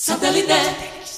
Satellite.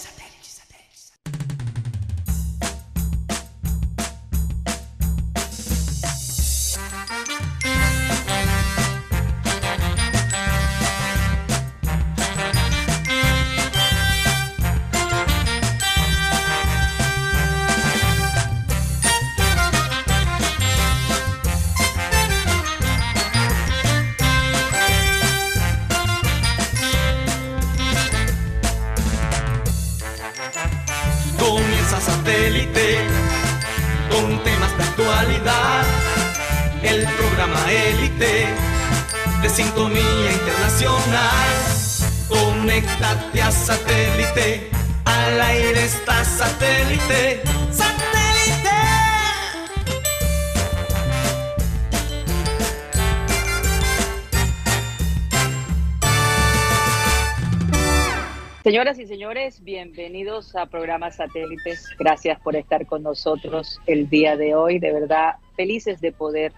Señoras y señores, bienvenidos a Programa Satélites. Gracias por estar con nosotros el día de hoy. De verdad, felices de poder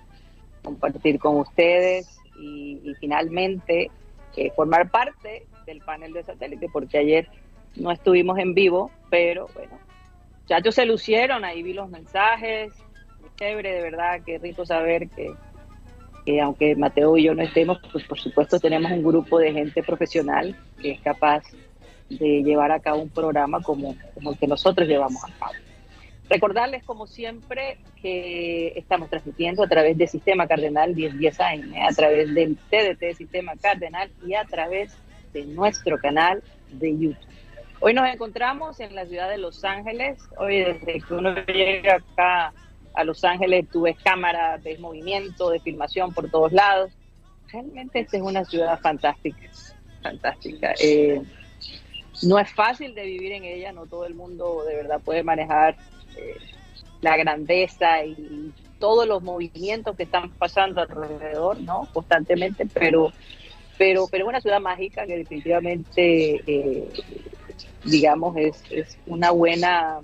compartir con ustedes y, finalmente eh, formar parte del panel de satélite, porque ayer no estuvimos en vivo, pero bueno, muchachos se lucieron, ahí vi los mensajes, chévere, de verdad, qué rico saber que, que aunque Mateo y yo no estemos, pues por supuesto tenemos un grupo de gente profesional que es capaz de llevar a cabo un programa como, como el que nosotros llevamos a cabo. Recordarles, como siempre, que estamos transmitiendo a través del Sistema Cardenal 1010 AM, a través del TDT Sistema Cardenal y a través de nuestro canal de YouTube. Hoy nos encontramos en la ciudad de Los Ángeles. Hoy, desde que uno llega acá a Los Ángeles, tú ves cámaras, ves movimiento, de filmación por todos lados. Realmente esta es una ciudad fantástica, fantástica. Eh, no es fácil de vivir en ella, no todo el mundo de verdad puede manejar eh, la grandeza y todos los movimientos que están pasando alrededor, ¿no? Constantemente, pero pero pero una ciudad mágica que definitivamente eh, digamos es, es una buena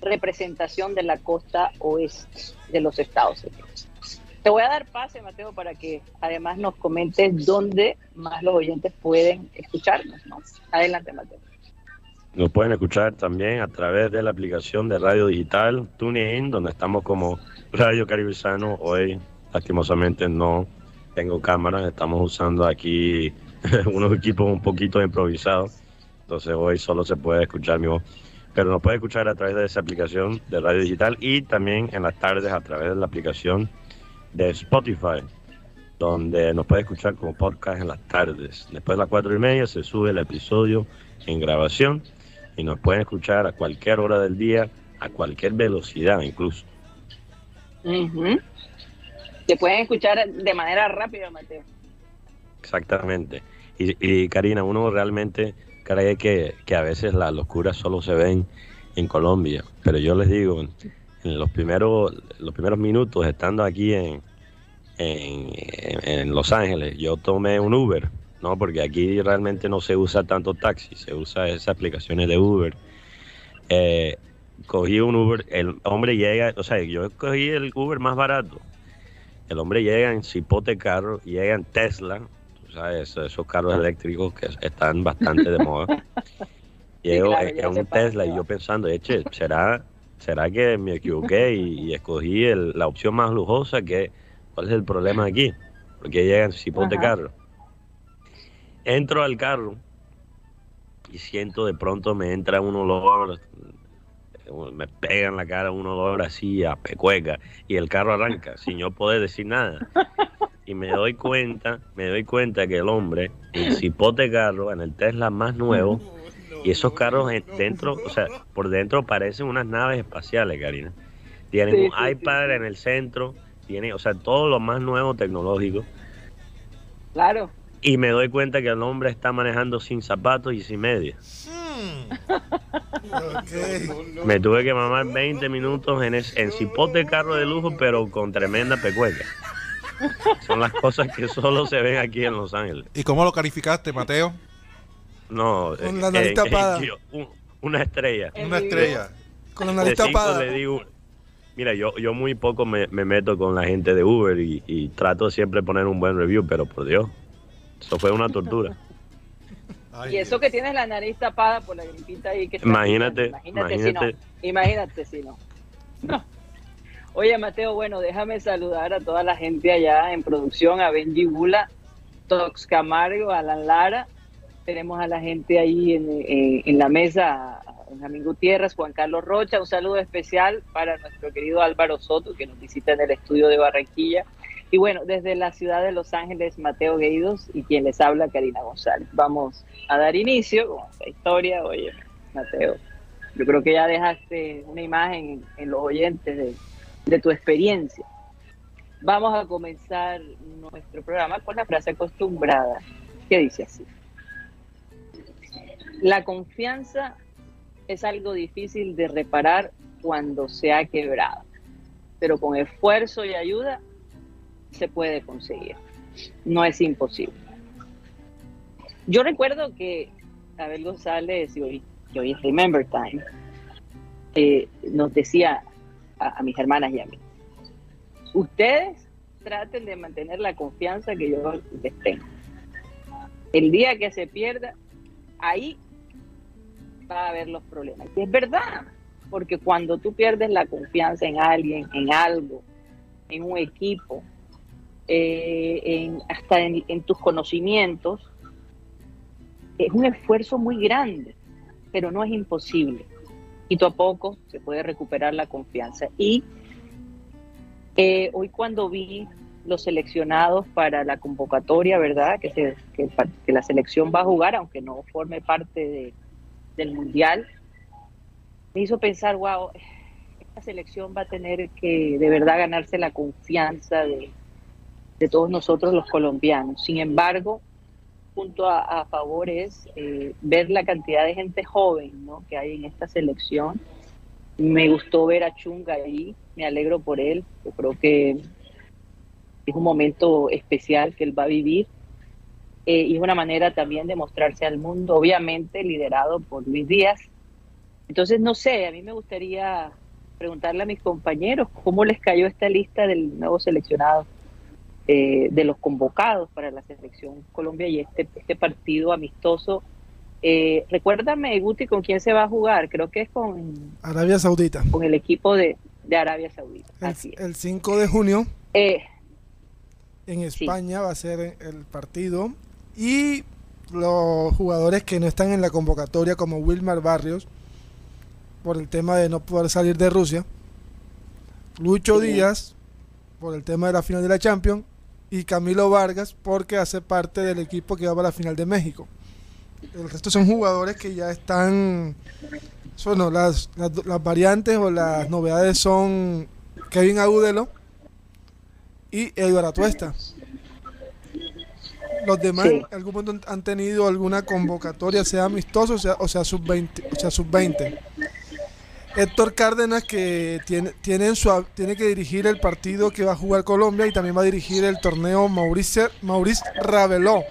representación de la costa oeste de los Estados Unidos. Te voy a dar pase, Mateo, para que además nos comentes dónde más los oyentes pueden escucharnos. ¿no? Adelante, Mateo. Nos pueden escuchar también a través de la aplicación de radio digital TuneIn, donde estamos como Radio Caribizano. Hoy, lastimosamente, no tengo cámara, estamos usando aquí unos equipos un poquito improvisados. Entonces, hoy solo se puede escuchar mi voz. Pero nos puede escuchar a través de esa aplicación de radio digital y también en las tardes a través de la aplicación de Spotify, donde nos puede escuchar como podcast en las tardes. Después de las cuatro y media se sube el episodio en grabación y nos pueden escuchar a cualquier hora del día, a cualquier velocidad incluso. Te pueden escuchar de manera rápida, Mateo. Exactamente. Y, Karina, uno realmente cree que, que, a veces las locuras solo se ven en Colombia, pero yo les digo, en los primeros, los primeros minutos estando aquí en, en, en Los Ángeles, yo tomé un Uber ¿no? Porque aquí realmente no se usa tanto taxi, se usa esas aplicaciones de Uber. Eh, cogí un Uber, el hombre llega, o sea, yo cogí el Uber más barato. El hombre llega en cipote carro, llega en Tesla, o sea, esos, carros eléctricos que están bastante de moda. Llego en un Tesla y yo pensando, eche, ¿será, ¿será que me equivoqué y, escogí la opción más lujosa? Que, ¿Cuál es el problema aquí? Porque llega en cipote carro. Entro al carro y siento de pronto me entra un olor, me pega en la cara un olor así a pecueca y el carro arranca sin yo poder decir nada. Y me doy cuenta, me doy cuenta que el hombre, el cipote carro, en el Tesla más nuevo, y esos carros dentro, o sea, por dentro parecen unas naves espaciales, Karina. Tienen un iPad en el centro, tiene, o sea, todo lo más nuevo tecnológico. Claro y me doy cuenta que el hombre está manejando sin zapatos y sin medias. Me tuve que mamar 20 minutos en, en cipote carro de lujo, pero con tremenda pecueca. Son las cosas que solo se ven aquí en Los Ángeles. ¿Y cómo lo calificaste, Mateo? No, con la nariz eh, tapada. una estrella. Una estrella. Con la nariz tapada. Le digo, mira, yo, yo muy poco me, meto con la gente de Uber y, y trato siempre de poner un buen review, pero por Dios, eso fue una tortura. y eso que tienes la nariz tapada por la gripita ahí que Imagínate, imagínate, si no. Imagínate si no. Oye, Mateo, bueno, déjame saludar a toda la gente allá en producción, a Benji Bula, Tox Camargo, Alan Lara. Tenemos a la gente ahí en, en la mesa, Benjamín Gutiérrez, Juan Carlos Rocha. Un saludo especial para nuestro querido Álvaro Soto, que nos visita en el estudio de Barranquilla. Y bueno, desde la ciudad de Los Ángeles, Mateo Gueidos y quien les habla, Karina González. Vamos a dar inicio con esta historia. Oye, Mateo, yo creo que ya dejaste una imagen en, los oyentes de, de tu experiencia. Vamos a comenzar nuestro programa con la frase acostumbrada, que dice así. La confianza es algo difícil de reparar cuando se ha quebrado, pero con esfuerzo y ayuda se puede conseguir. No es imposible. Yo recuerdo que Abel González, y hoy, es Remember Time, eh, nos decía a, a mis hermanas y a mí, ustedes traten de mantener la confianza que yo les tengo. El día que se pierda, ahí va a haber los problemas. Y es verdad, porque cuando tú pierdes la confianza en alguien, en algo, en un equipo, eh, hasta en, tus conocimientos, es un esfuerzo muy grande, pero no es imposible. Y a poco se puede recuperar la confianza. Y eh, hoy cuando vi los seleccionados para la convocatoria, ¿verdad? Que, se, la selección va a jugar, aunque no forme parte del Mundial, me hizo pensar, wow, esta selección va a tener que de verdad ganarse la confianza de, de todos nosotros los colombianos. Sin embargo, punto a, favor es eh, ver la cantidad de gente joven ¿no? que hay en esta selección. Me gustó ver a Chunga ahí, me alegro por él, yo creo que es un momento especial que él va a vivir eh, y es una manera también de mostrarse al mundo, obviamente liderado por Luis Díaz. Entonces, no sé, a mí me gustaría preguntarle a mis compañeros cómo les cayó esta lista del nuevo seleccionado eh, de los convocados para la selección Colombia y este, este partido amistoso. Eh, recuérdame, Guti, con quién se va a jugar. Creo que es con Arabia Saudita. Con el equipo de, Arabia Saudita. El, 5 de junio eh, en España va a ser el partido y los jugadores que no están en la convocatoria como Wilmar Barrios por el tema de no poder salir de Rusia, Lucho Díaz por el tema de la final de la Champions y Camilo Vargas porque hace parte del equipo que va para la final de México. El resto son jugadores que ya están. Bueno, las, las, variantes o las novedades son Kevin Agudelo y Eduardo Atuesta. Los demás en algún momento han tenido alguna convocatoria, sea amistoso o sea, o sea sub-20. O sea, sub -20. Héctor Cárdenas que tiene, tiene, su, que dirigir el partido que va a jugar Colombia y también va a dirigir el torneo Maurice, Maurice Raveló,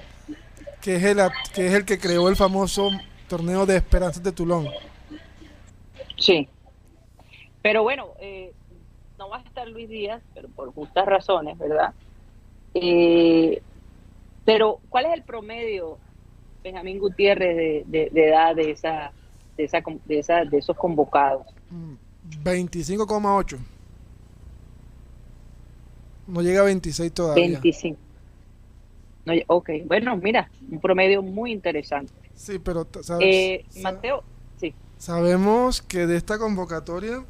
que es, el, que es el que creó el famoso torneo de Esperanzas de Tulón. Sí, pero bueno, eh, no va a estar Luis Díaz, pero por justas razones, ¿verdad? Eh, pero, ¿cuál es el promedio, Benjamín Gutiérrez, de, de edad de esa de, esa, de, esa, de esos convocados. 25,8. No llega a 26 todavía. 25. No, ok, bueno, mira, un promedio muy interesante. Sí, pero eh, Mateo, sí. Sabemos que de esta convocatoria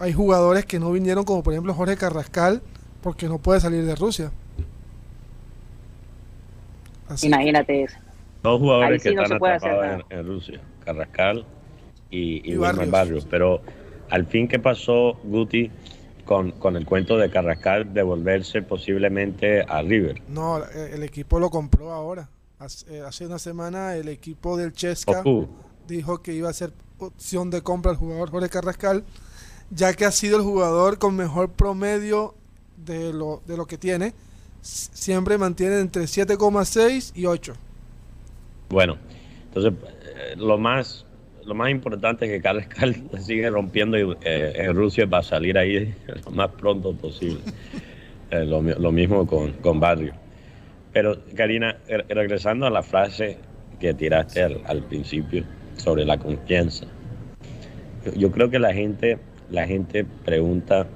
hay jugadores que no vinieron, como por ejemplo Jorge Carrascal, porque no puede salir de Rusia. Imagínate eso. Dos jugadores que están atrapados en, Rusia, Carrascal y, y, Barrios. Pero al fin, ¿qué pasó, Guti, con, con, el cuento de Carrascal de volverse posiblemente a River? No, el equipo lo compró ahora. Hace, eh, una semana el equipo del Chesca dijo que iba a ser opción de compra al jugador Jorge Carrascal, ya que ha sido el jugador con mejor promedio de lo, de lo que tiene. Siempre mantiene entre 7,6 y 8. Bueno, entonces eh, lo más lo más importante es que Carlos Carl sigue rompiendo eh, en Rusia para salir ahí lo más pronto posible. Eh, lo, mismo con, con Barrio. Pero Karina, regresando a la frase que tiraste al, principio sobre la confianza. Yo, creo que la gente, la gente pregunta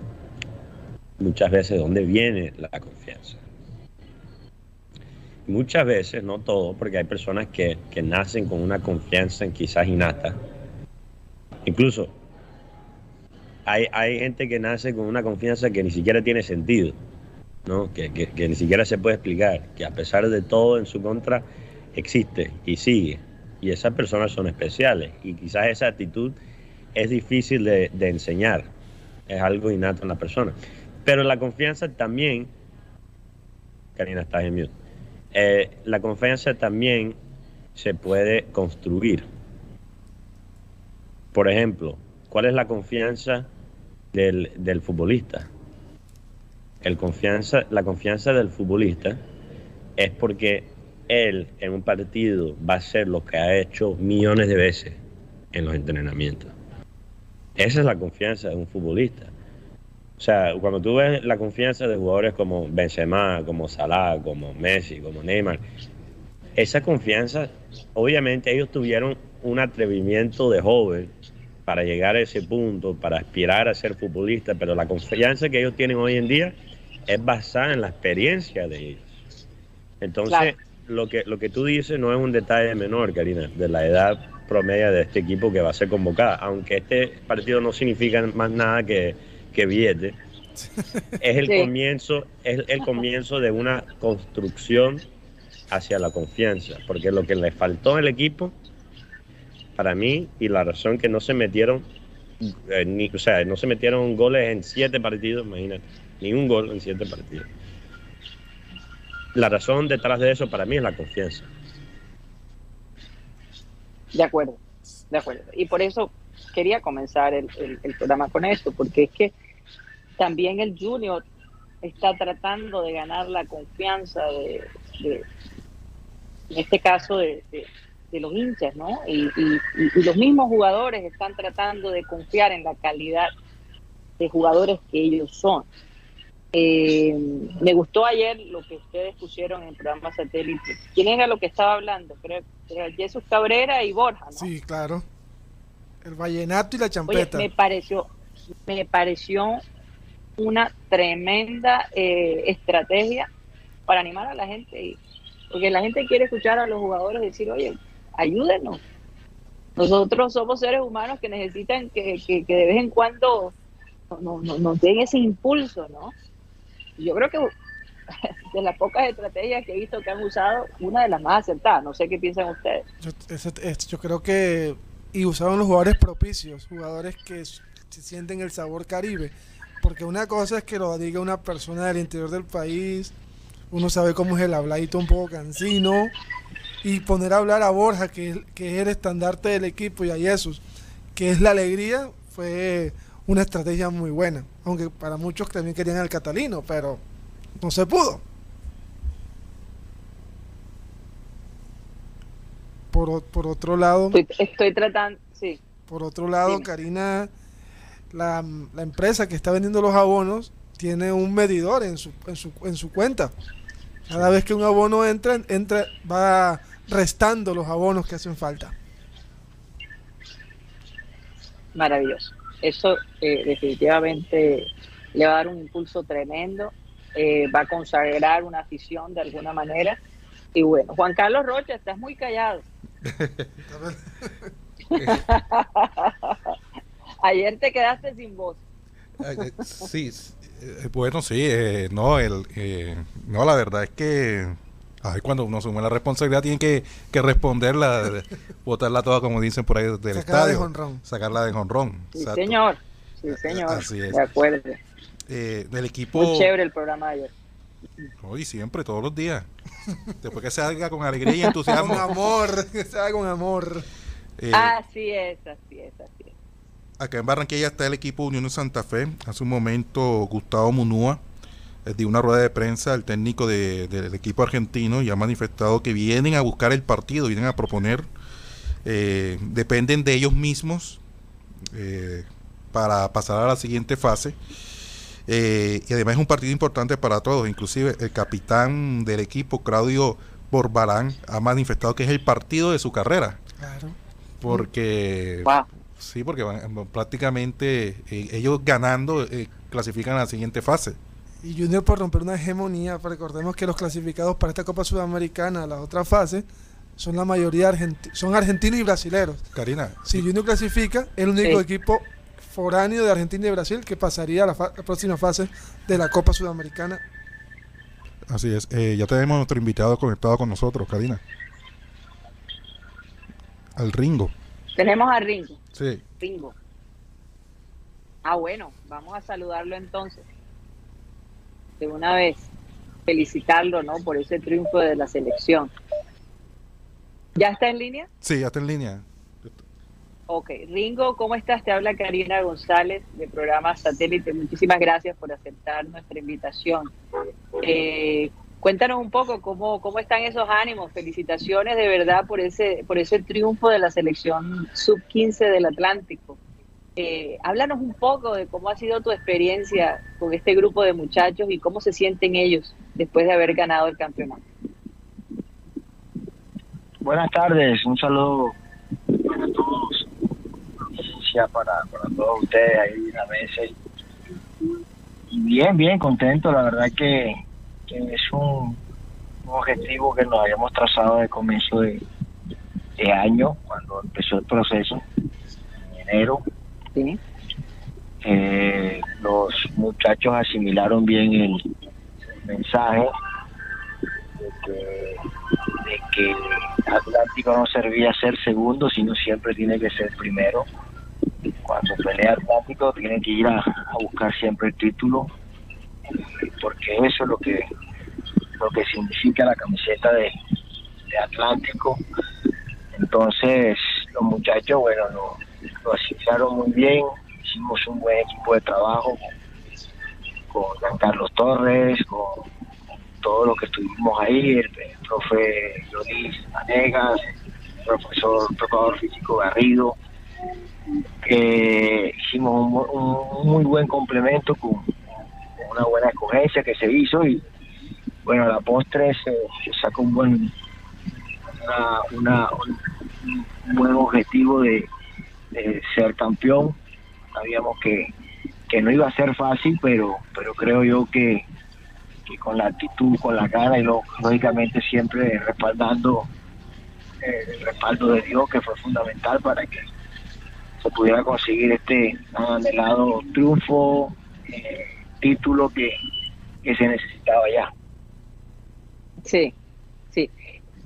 muchas veces dónde viene la confianza. Muchas veces, no todo, porque hay personas que, que nacen con una confianza quizás innata. Incluso hay, hay, gente que nace con una confianza que ni siquiera tiene sentido, ¿no? Que, que, ni siquiera se puede explicar, que a pesar de todo en su contra existe y sigue. Y esas personas son especiales y quizás esa actitud es difícil de, de enseñar, es algo innato en la persona. Pero la confianza también, Karina, estás en mute, eh, la confianza también se puede construir. Por ejemplo, ¿cuál es la confianza del, del futbolista? El confianza, la confianza del futbolista es porque él en un partido va a hacer lo que ha hecho millones de veces en los entrenamientos. Esa es la confianza de un futbolista. O sea, cuando tú ves la confianza de jugadores como Benzema, como Salah, como Messi, como Neymar, esa confianza, obviamente ellos tuvieron un atrevimiento de joven para llegar a ese punto, para aspirar a ser futbolista, pero la confianza que ellos tienen hoy en día es basada en la experiencia de ellos. Entonces, lo, que, lo que tú dices no es un detalle menor, Karina, de la edad promedia de este equipo que va a ser convocada, aunque este partido no significa más nada que que viene es el comienzo, es el comienzo de una construcción hacia la confianza, porque lo que le faltó al equipo, para mí, y la razón que no se metieron, eh, ni, o sea, no se metieron goles en siete partidos, imagínate, ni un gol en siete partidos. La razón detrás de eso para mí es la confianza. De acuerdo, de acuerdo. Y por eso quería comenzar el, el programa con esto, porque es que también el Junior está tratando de ganar la confianza de, en este caso, de, los hinchas, ¿no? Y, los mismos jugadores están tratando de confiar en la calidad de jugadores que ellos son. Eh, me gustó ayer lo que ustedes pusieron en el programa satélite. ¿Quién era lo que estaba hablando? Creo que Jesús Cabrera y Borja, ¿no? Sí, claro. El vallenato y la champeta. me pareció, me pareció una tremenda eh, estrategia para animar a la gente. Porque la gente quiere escuchar a los jugadores decir, oye, ayúdenos. Nosotros somos seres humanos que necesitan que, de vez en cuando nos den ese impulso, ¿no? Yo creo que de las pocas estrategias que he visto que han usado, una de las más acertadas. No sé qué piensan ustedes. Yo, yo creo que, y usaron los jugadores propicios, jugadores que sienten el sabor caribe porque una cosa es que lo diga una persona del interior del país, uno sabe cómo es el habladito un poco cansino, y poner a hablar a Borja, que, que es el estandarte del equipo, y a Jesús, que es la alegría, fue una estrategia muy buena. Aunque para muchos también querían al catalino, pero no se pudo. Por, por otro lado. Estoy, tratando, sí. Por otro lado, Karina la, empresa que está vendiendo los abonos tiene un medidor en su, en su, en su cuenta. Cada vez que un abono entra, entra, va restando los abonos que hacen falta. Maravilloso. Eso eh, definitivamente le va a dar un impulso tremendo, eh, va a consagrar una afición de alguna manera. Y bueno, Juan Carlos Rocha, estás muy callado. Ayer te quedaste sin voz. Eh, sí, eh, bueno, sí, eh, no, el, no, la verdad es que cuando uno asume la responsabilidad tiene que, que responderla, botarla toda como dicen por ahí del estadio, sacarla de jonrón. Sí, señor, sí, señor, así es. de acuerdo. del equipo... Muy chévere el programa de ayer. Hoy siempre, todos los días. Después que se haga con alegría y entusiasmo. con amor, que se haga con amor. así es, así es, así es. Acá en Barranquilla está el equipo Unión de Santa Fe. Hace un momento Gustavo Munúa eh, dio una rueda de prensa al técnico del equipo argentino y ha manifestado que vienen a buscar el partido, vienen a proponer, eh, dependen de ellos mismos eh, para pasar a la siguiente fase. y además es un partido importante para todos, inclusive el capitán del equipo, Claudio por Barán ha manifestado que es el partido de su carrera. Claro. Porque sí, porque prácticamente eh, ellos ganando eh, clasifican a la siguiente fase. Y Junior por romper una hegemonía, recordemos que los clasificados para esta Copa Sudamericana, la otra fase, son la mayoría son argentinos y brasileños. Karina. Si Junior clasifica, es el único equipo foráneo de Argentina y Brasil que pasaría a la, próxima fase de la Copa Sudamericana. Así es. Eh, ya tenemos nuestro invitado conectado con nosotros, Karina. Al Ringo. Tenemos a Ringo. Sí. Ringo. Ah, bueno, vamos a saludarlo entonces. De una vez, felicitarlo, ¿no? Por ese triunfo de la selección. ¿Ya está en línea? Sí, ya está en línea. Ok, Ringo, ¿cómo estás? Te habla Karina González de programa Satélite. Muchísimas gracias por aceptar nuestra invitación. Eh, cuéntanos un poco cómo, cómo están esos ánimos. Felicitaciones de verdad por ese, por ese triunfo de la selección sub-15 del Atlántico. Eh, háblanos un poco de cómo ha sido tu experiencia con este grupo de muchachos y cómo se sienten ellos después de haber ganado el campeonato. Buenas tardes, un saludo para todos, para, para todos ustedes ahí en la mesa. Y bien, bien, contento, la verdad que, es un, objetivo que nos habíamos trazado de comienzo de, año, cuando empezó el proceso, en enero. Eh, los muchachos asimilaron bien el mensaje de que de que Atlántico no servía ser segundo, sino siempre tiene que ser primero. Cuando pelea Atlántico tiene que ir a, buscar siempre el título, porque eso es lo que lo que significa la camiseta de, Atlántico. Entonces los muchachos, bueno, lo, lo asimilaron muy bien, hicimos un buen equipo de trabajo con, con Carlos Torres, con todo lo que estuvimos ahí, el, profe Loris Anegas, el profesor tocador físico Garrido, que hicimos un, muy buen complemento con, una buena escogencia que se hizo y bueno, la postre se, sacó un buen una, un buen objetivo de, ser campeón. Sabíamos que, que no iba a ser fácil, pero pero creo yo que que con la actitud, con la cara y lógicamente siempre respaldando eh, el respaldo de Dios que fue fundamental para que se pudiera conseguir este anhelado triunfo, eh, título que, se necesitaba ya. Sí, sí.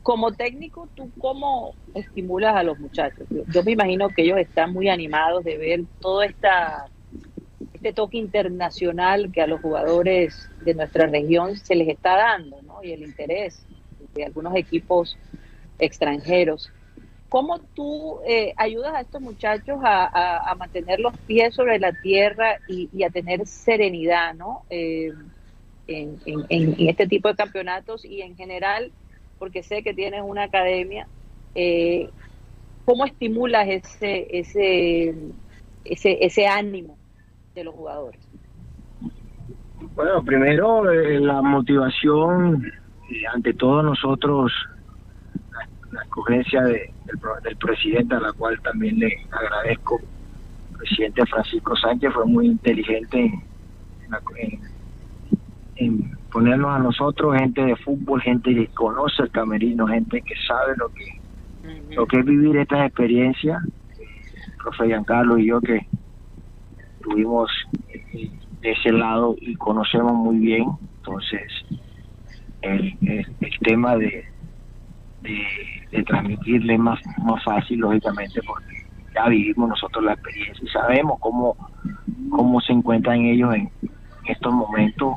Como técnico, ¿tú cómo estimulas a los muchachos? yo me imagino que ellos están muy animados de ver toda esta este toque internacional que a los jugadores de nuestra región se les está dando, ¿no? Y el interés de algunos equipos extranjeros. ¿Cómo tú eh, ayudas a estos muchachos a, mantener los pies sobre la tierra y, a tener serenidad, ¿no? Eh, en, este tipo de campeonatos y en general, porque sé que tienes una academia, eh, ¿cómo estimulas ese, ese, ese, ese ánimo de los jugadores? Bueno, primero eh, la motivación, ante todo nosotros, la, escogencia de, del, presidente, a la cual también le agradezco. El presidente Francisco Sánchez fue muy inteligente en, ponernos a nosotros, gente de fútbol, gente que conoce el camerino, gente que sabe lo que, lo que es vivir estas experiencias. El profe Giancarlo y yo que estuvimos de ese lado y conocemos muy bien, entonces el, el, tema de, de, transmitirle más, más fácil, lógicamente, porque ya vivimos nosotros la experiencia y sabemos cómo, cómo se encuentran ellos en estos momentos,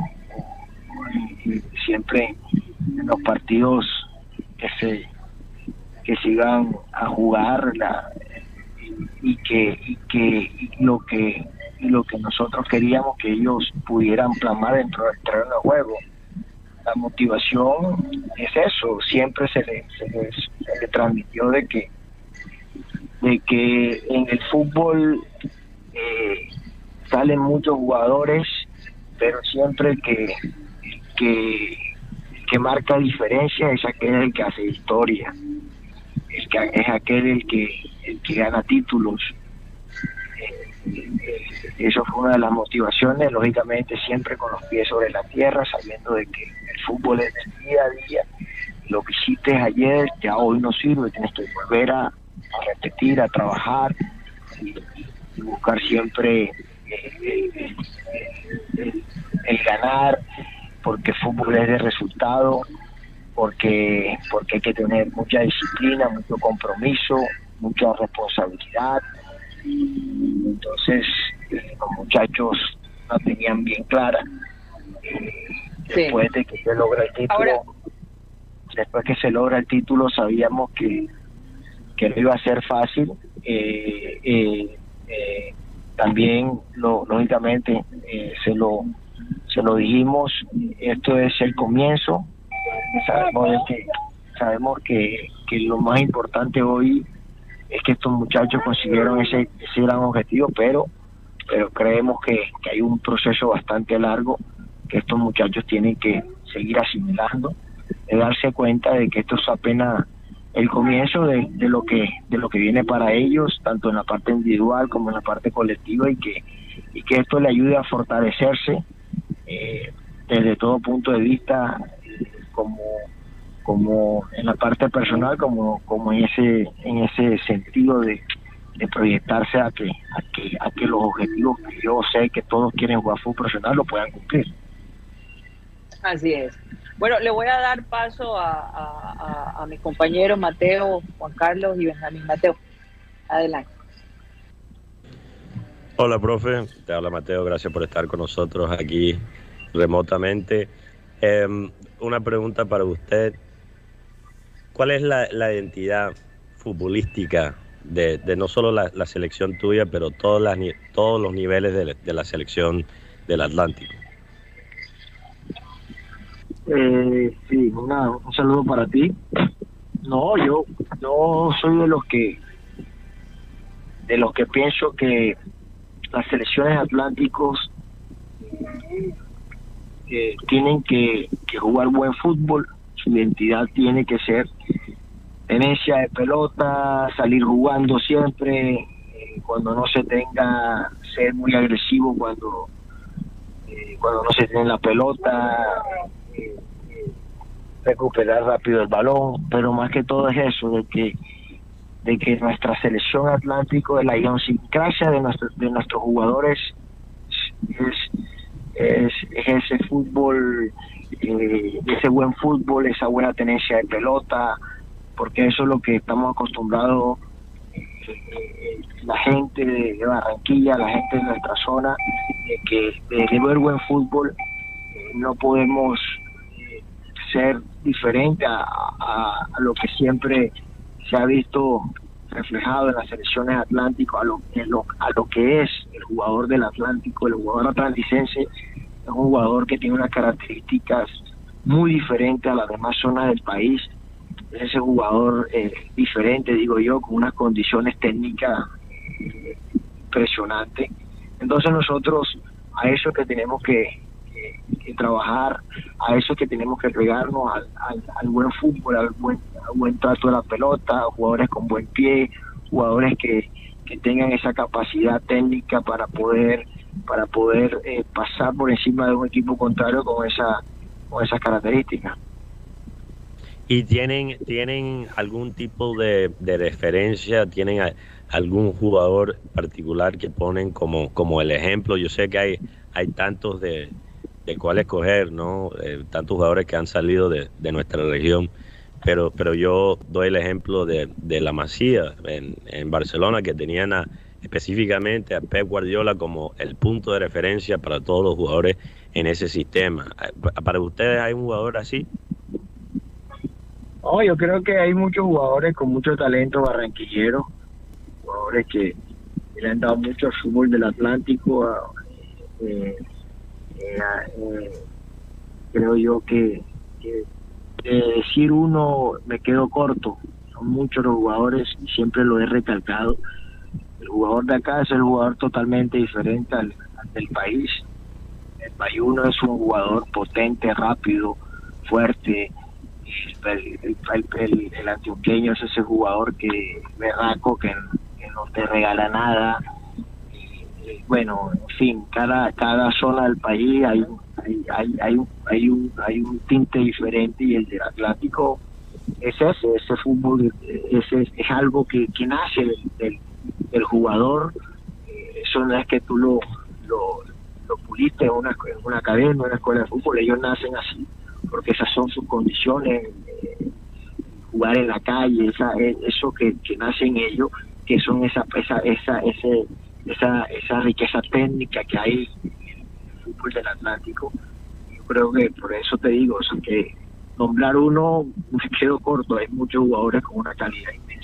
siempre en los partidos que se que sigan a jugar la, y que y que lo que lo que nosotros queríamos que ellos pudieran plasmar dentro del terreno de juego. La motivación es eso, siempre se le, se transmitió de que de que en el fútbol eh, salen muchos jugadores, pero siempre que, que que marca diferencia es aquel el que hace historia, el que, es aquel el que, el que gana títulos. Eso fue una de las motivaciones, lógicamente siempre con los pies sobre la tierra, sabiendo de que el fútbol es del día a día. Lo que hiciste ayer ya hoy no sirve, tienes que volver a, repetir, a trabajar y, buscar siempre eh, el, ganar, porque el fútbol es de resultado, porque, porque hay que tener mucha disciplina, mucho compromiso, mucha responsabilidad. Entonces, eh, los muchachos la tenían bien clara. después de que se logra el título, después que se logra el título, sabíamos que, que no iba a ser fácil. Eh, eh, también, lo, lógicamente, se lo se lo dijimos, esto es el comienzo. Sabemos que sabemos que, que lo más importante hoy es que estos muchachos consiguieron ese, ese gran objetivo, pero, pero creemos que, hay un proceso bastante largo que estos muchachos tienen que seguir asimilando, de darse cuenta de que esto es apenas el comienzo de, de, lo que de lo que viene para ellos tanto en la parte individual como en la parte colectiva y que y que esto le ayude a fortalecerse eh, desde todo punto de vista como como en la parte personal como como en ese en ese sentido de, proyectarse a que, a que a que los objetivos que yo sé que todos quieren jugar fútbol profesional lo puedan cumplir así es bueno le voy a dar paso a, a, a mis compañeros Mateo Juan Carlos y Benjamín Mateo adelante Hola, profe. Te habla Mateo. Gracias por estar con nosotros aquí remotamente. Em, una pregunta para usted. ¿Cuál es la, identidad futbolística de, no solo la, selección tuya, pero todas las, todos los niveles de, la selección del Atlántico? Eh, sí, un saludo para ti. No, yo, yo soy de los que de los que pienso que las selecciones atlánticos eh, tienen que, jugar buen fútbol, su identidad tiene que ser tenencia de pelota, salir jugando siempre, eh, cuando no se tenga, ser muy agresivo cuando, eh, cuando no se tiene la pelota, recuperar rápido el balón, pero más que todo es eso, de que de que nuestra selección Atlántico, de la idiosincrasia de, nuestro, de nuestros jugadores es, ese fútbol, eh, ese buen fútbol, esa buena tenencia de pelota, porque eso es lo que estamos acostumbrados eh, la gente de Barranquilla, la gente de nuestra zona, de que de ver buen fútbol eh, no podemos ser diferente a, a, lo que siempre se ha visto reflejado en las selecciones Atlántico a lo, a lo que es el jugador del Atlántico, el jugador atlanticense, es un jugador que tiene unas características muy diferentes a las demás zonas del país, es ese jugador eh, diferente, digo yo, con unas condiciones técnicas eh, impresionantes. Entonces nosotros a eso que tenemos que, trabajar, a eso que tenemos que pegarnos al, al, buen fútbol, al buen, buen trato de la pelota, jugadores con buen pie, jugadores que, que tengan esa capacidad técnica para poder para poder eh, pasar por encima de un equipo contrario con esa con esas características. ¿Y tienen, tienen algún tipo de, de referencia? ¿Tienen algún jugador particular que ponen como, como el ejemplo? Yo sé que hay, hay tantos de, de cuál escoger, ¿no? Eh, tantos jugadores que han salido de, nuestra región, pero, pero yo doy el ejemplo de, la Masía en, en, Barcelona, que tenían específicamente a Pep Guardiola como el punto de referencia para todos los jugadores en ese sistema. Eh, ¿Para ustedes hay un jugador así? Oh, yo creo que hay muchos jugadores con mucho talento barranquillero, jugadores que le han dado mucho al fútbol del Atlántico. Eh, eh, creo yo que, decir uno me quedo corto. Son muchos los jugadores y siempre lo he recalcado. El jugador de acá es el jugador totalmente diferente al, del país. El uno es un jugador potente, rápido, fuerte. El, antioqueño es ese jugador que berraco, que, no te regala nada. bueno, en fin, cada, cada zona del país hay, hay, hay, hay, un, hay, un, hay un tinte diferente y el del Atlántico es ese, ese fútbol ese, es algo que, que nace del, jugador, eso no es que tú lo, lo, lo puliste en una, en una academia, en una escuela de fútbol, ellos nacen así, porque esas son sus condiciones, eh, jugar en la calle, esa, eh, eso que, que nace en ellos, que son esa, esa, esa, ese, esa, esa riqueza técnica que hay en el fútbol del Atlántico. Yo creo que por eso te digo, o que nombrar uno me quedo corto, hay muchos jugadores con una calidad inmensa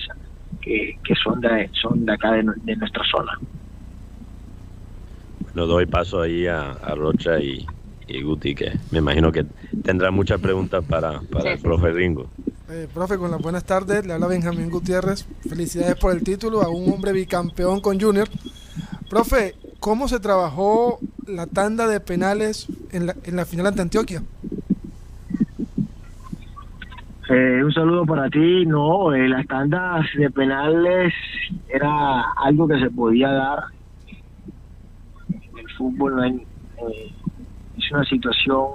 que, que son, de, son de acá de, nuestra zona. Bueno, doy paso ahí a, Rocha y, Guti, que me imagino que tendrá muchas preguntas para, para el profe Ringo. Eh, profe, con las buenas tardes, le habla Benjamín Gutiérrez. Felicidades por el título a un hombre bicampeón con Junior. Profe, ¿cómo se trabajó la tanda de penales en la, en la final ante Antioquia? Eh, un saludo para ti. No, eh, las tandas de penales era algo que se podía dar. En el fútbol eh, es una situación,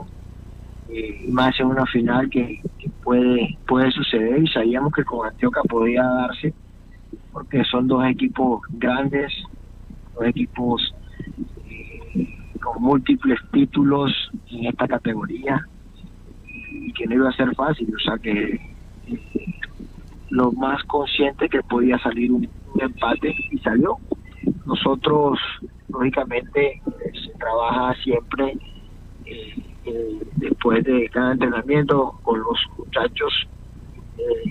más en una final, que, puede, puede suceder y sabíamos que con Antioquia podía darse, porque son dos equipos grandes, dos equipos con múltiples títulos en esta categoría y que no iba a ser fácil, o sea que eh, lo más consciente que podía salir un, empate y salió. Nosotros, lógicamente, se trabaja siempre eh, eh, después de cada entrenamiento con los muchachos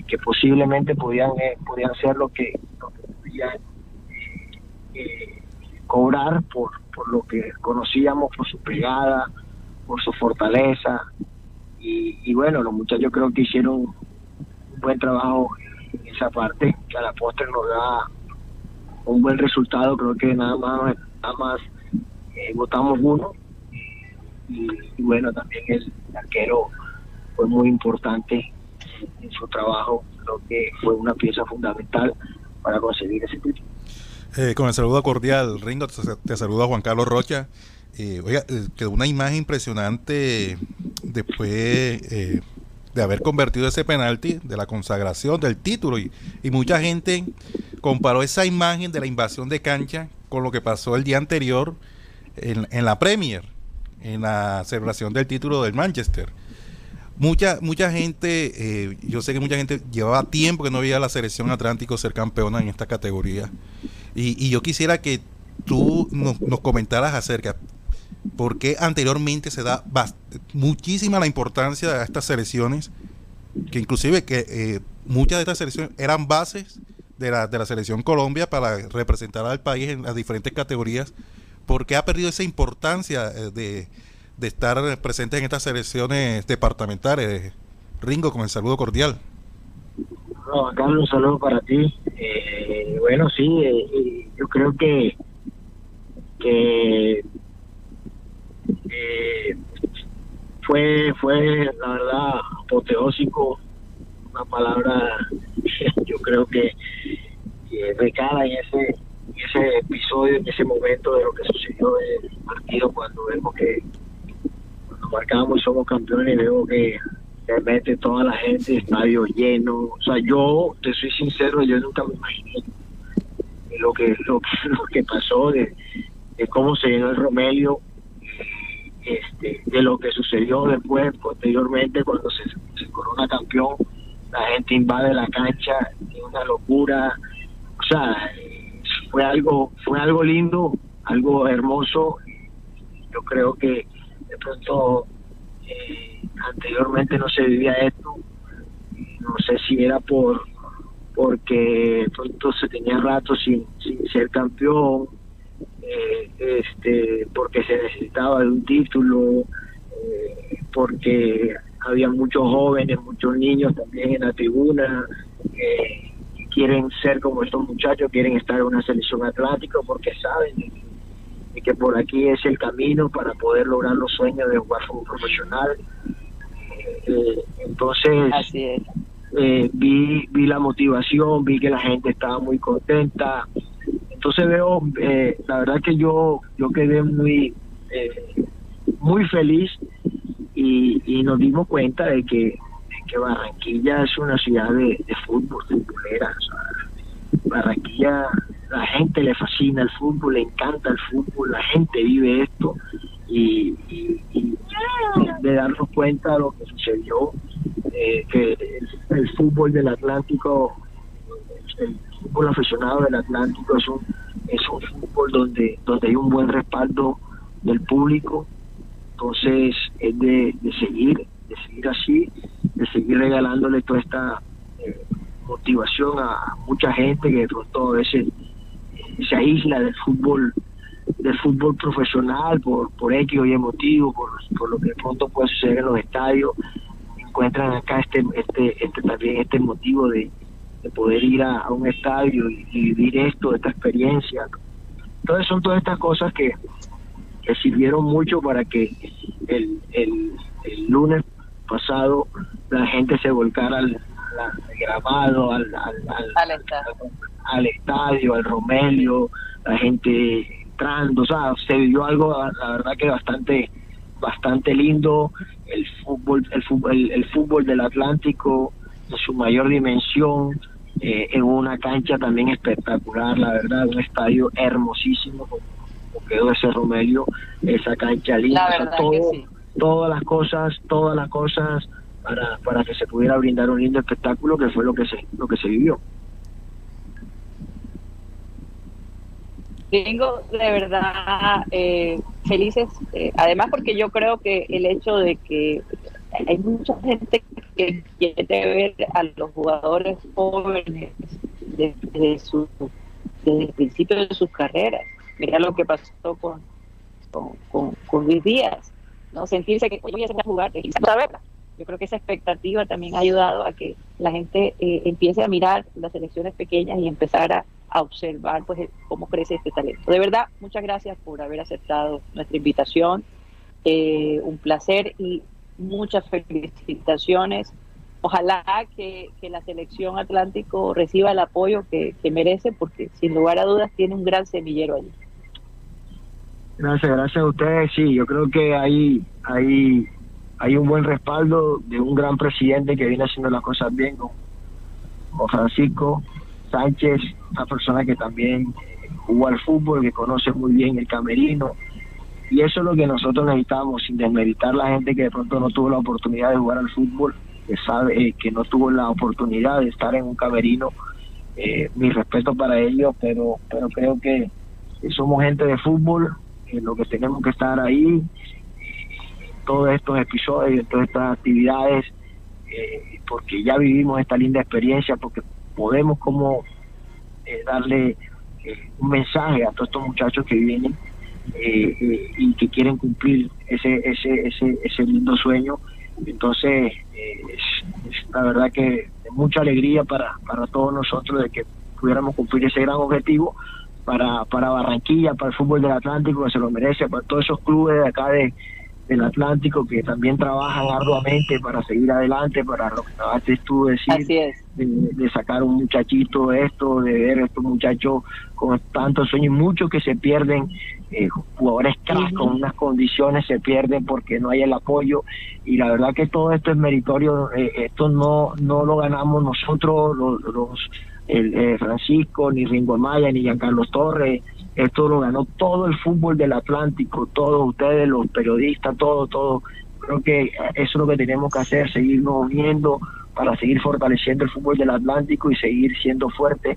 que posiblemente podían, podían ser lo que, lo que podían cobrar por, por lo que conocíamos, por su pegada, por su fortaleza, y, bueno, los muchachos creo que hicieron un buen trabajo en esa parte, que a la postre nos da un buen resultado, creo que nada más, nada más eh, votamos uno y, bueno, también el arquero fue muy importante en su trabajo, creo que fue una pieza fundamental para conseguir ese título. Eh, con el saludo cordial, Ringo, te, te saluda Juan Carlos Rocha. Eh, oiga, eh, quedó una imagen impresionante después eh, de haber convertido ese penalti, de la consagración, del título. Y, mucha gente comparó esa imagen de la invasión de cancha con lo que pasó el día anterior en, la Premier, en la celebración del título del Manchester. Mucha, mucha gente, eh, yo sé que mucha gente llevaba tiempo que no veía a la selección Atlántico ser campeona en esta categoría. Y, yo quisiera que tú nos comentaras acerca, porque anteriormente se da muchísima la importancia de estas selecciones, que inclusive que eh, muchas de estas selecciones eran bases de la, de la selección Colombia para representar al país en las diferentes categorías, porque ha perdido esa importancia eh, de, de, estar presentes en estas selecciones departamentales. Ringo, con el saludo cordial. No, Carlos, un saludo para ti. Eh, bueno, sí, yo creo que, que eh, fue, fue la verdad apoteósico, una palabra yo creo que, que recala en ese, ese episodio, en ese momento de lo que sucedió en el partido cuando vemos que cuando marcamos somos campeones y veo que realmente toda la gente, estadio lleno, o sea yo te soy sincero, yo nunca me imaginé lo que lo que, lo que pasó de, de cómo se llenó el Romelio este, de lo que sucedió después, posteriormente, cuando se, corona campeón, la gente invade la cancha, es una locura, o sea, fue algo, fue algo lindo, algo hermoso, yo creo que de pronto eh, anteriormente no se vivía esto, no sé si era por porque pronto se tenía rato sin, sin ser campeón, eh, este, porque se necesitaba de un título, eh, porque había muchos jóvenes, muchos niños también en la tribuna, que quieren ser como estos muchachos, quieren estar en una selección atlántica porque saben que por aquí es el camino para poder lograr los sueños de jugar fútbol profesional. entonces, vi, vi la motivación, vi que la gente estaba muy contenta. Entonces veo, la verdad que yo, yo quedé muy, muy feliz y, nos dimos cuenta de que, que Barranquilla es una ciudad de, fútbol, futbolera. Barranquilla, la gente le fascina el fútbol, le encanta el fútbol, la gente vive esto y, de darnos cuenta de lo que sucedió, eh, que el, fútbol del Atlántico, el fútbol aficionado del Atlántico es un, es un fútbol donde, donde hay un buen respaldo del público, entonces es de, seguir, de seguir así, de seguir regalándole toda esta eh, motivación a mucha gente que de pronto a veces eh, se aísla del fútbol del fútbol profesional por, por X o Y motivo, por, por lo que de pronto puede suceder en los estadios, encuentran acá este, este, este también este motivo de, poder ir a, un estadio y, vivir esto, esta experiencia. Entonces son todas estas cosas que, que sirvieron mucho para que el, el, lunes pasado la gente se volcara al, grabado, al, al, estadio. al Romelio, la gente entrando, o sea, se vivió algo, la verdad que bastante bastante lindo, el fútbol, el fútbol, el, fútbol del Atlántico en su mayor dimensión, eh, en una cancha también espectacular, la verdad, un estadio hermosísimo, quedó ese Romelio, esa cancha linda, todas las cosas, todas las cosas para, para que se pudiera brindar un lindo espectáculo que fue lo que se, lo que se vivió. Tengo de verdad eh, felices, eh, además porque yo creo que el hecho de que hay mucha gente que quiere ver a los jugadores jóvenes desde, su, desde el principio de sus carreras Mira lo que pasó con, con, con, Luis Díaz, ¿no? Sentirse que voy a hacer jugar y. Yo creo que esa expectativa también ha ayudado a que la gente eh, empiece a mirar las selecciones pequeñas y empezar a, observar pues cómo crece este talento. De verdad, muchas gracias por haber aceptado nuestra invitación. Eh, un placer y muchas felicitaciones. Ojalá que, la selección Atlántico reciba el apoyo que, que merece porque sin lugar a dudas tiene un gran semillero allí. Gracias, gracias a ustedes. Sí, yo creo que hay, hay, hay un buen respaldo de un gran presidente que viene haciendo las cosas bien, como, Francisco Sánchez, una persona que también jugó al fútbol, que conoce muy bien el camerino. Y eso es lo que nosotros necesitamos, sin desmeritar la gente que de pronto no tuvo la oportunidad de jugar al fútbol, que sabe eh, que no tuvo la oportunidad de estar en un camerino. Eh, mi respeto para ellos, pero, pero creo que somos gente de fútbol, lo que tenemos que estar ahí, todos estos episodios, todas estas actividades, eh, porque ya vivimos esta linda experiencia, porque podemos como eh, darle eh, un mensaje a todos estos muchachos que vienen y que quieren cumplir ese, ese, ese, ese lindo sueño. Entonces, es, la verdad que de mucha alegría para, para todos nosotros de que pudiéramos cumplir ese gran objetivo para, para Barranquilla, para el fútbol del Atlántico, que se lo merece, para todos esos clubes de acá de, del Atlántico que también trabajan arduamente para seguir adelante, para lo que acabaste tú decir, de, sacar un muchachito esto, de ver a estos muchachos con tantos sueños, muchos que se pierden, eh, jugadores crack con unas condiciones se pierden porque no hay el apoyo y la verdad que todo esto es meritorio, eh, esto no, no lo ganamos nosotros los, los el, eh, Francisco, ni Ringo Maya, ni Giancarlo Torres. Esto lo ganó todo el fútbol del Atlántico, todos ustedes, los periodistas, todo, todo. Creo que eso es lo que tenemos que hacer, seguirnos uniendo para seguir fortaleciendo el fútbol del Atlántico y seguir siendo fuerte,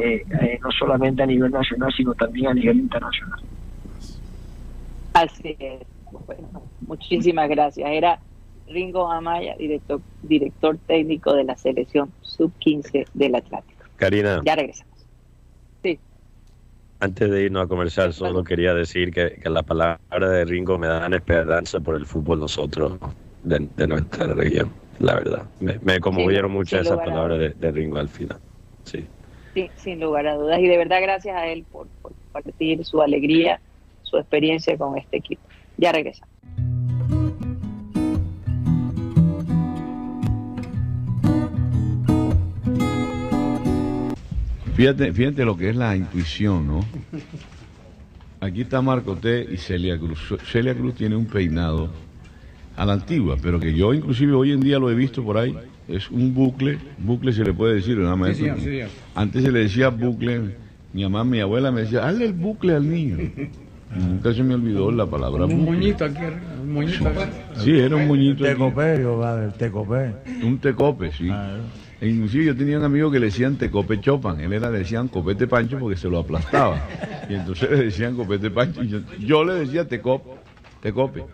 eh, eh, no solamente a nivel nacional, sino también a nivel internacional. Así es. muchísimas gracias. Era Ringo Amaya, director, director técnico de la selección sub-15 del Atlántico. Karina. Ya regresamos. Sí. Antes de irnos a comercial, solo quería decir que, que las palabras de Ringo me dan esperanza por el fútbol nosotros de, nuestra región, la verdad. Me, me conmovieron mucho esas palabras de, Ringo al final. Sí. sí. sin lugar a dudas. Y de verdad, gracias a él por, por compartir su alegría, su experiencia con este equipo. Ya regresamos. Fíjate, fíjate lo que es la intuición, ¿no? Aquí está Marco T y Celia Cruz. Celia Cruz tiene un peinado a la antigua, pero que yo inclusive hoy en día lo he visto por ahí. Es un bucle, bucle se le puede decir, nada más. Sí, sí, sí. Antes se le decía bucle, mi mamá, mi abuela me decía, hazle el bucle al niño. Nunca se me olvidó la palabra Un moñito aquí, un moñito. Sí, era un moñito. Tecope, yo, va, tecope. Un tecope, sí. E inclusive yo tenía un amigo que le decían tecope chopan, él era, le decían copete pancho porque se lo aplastaba. Y entonces le decían copete pancho. Y yo, yo le decía tecop, tecope.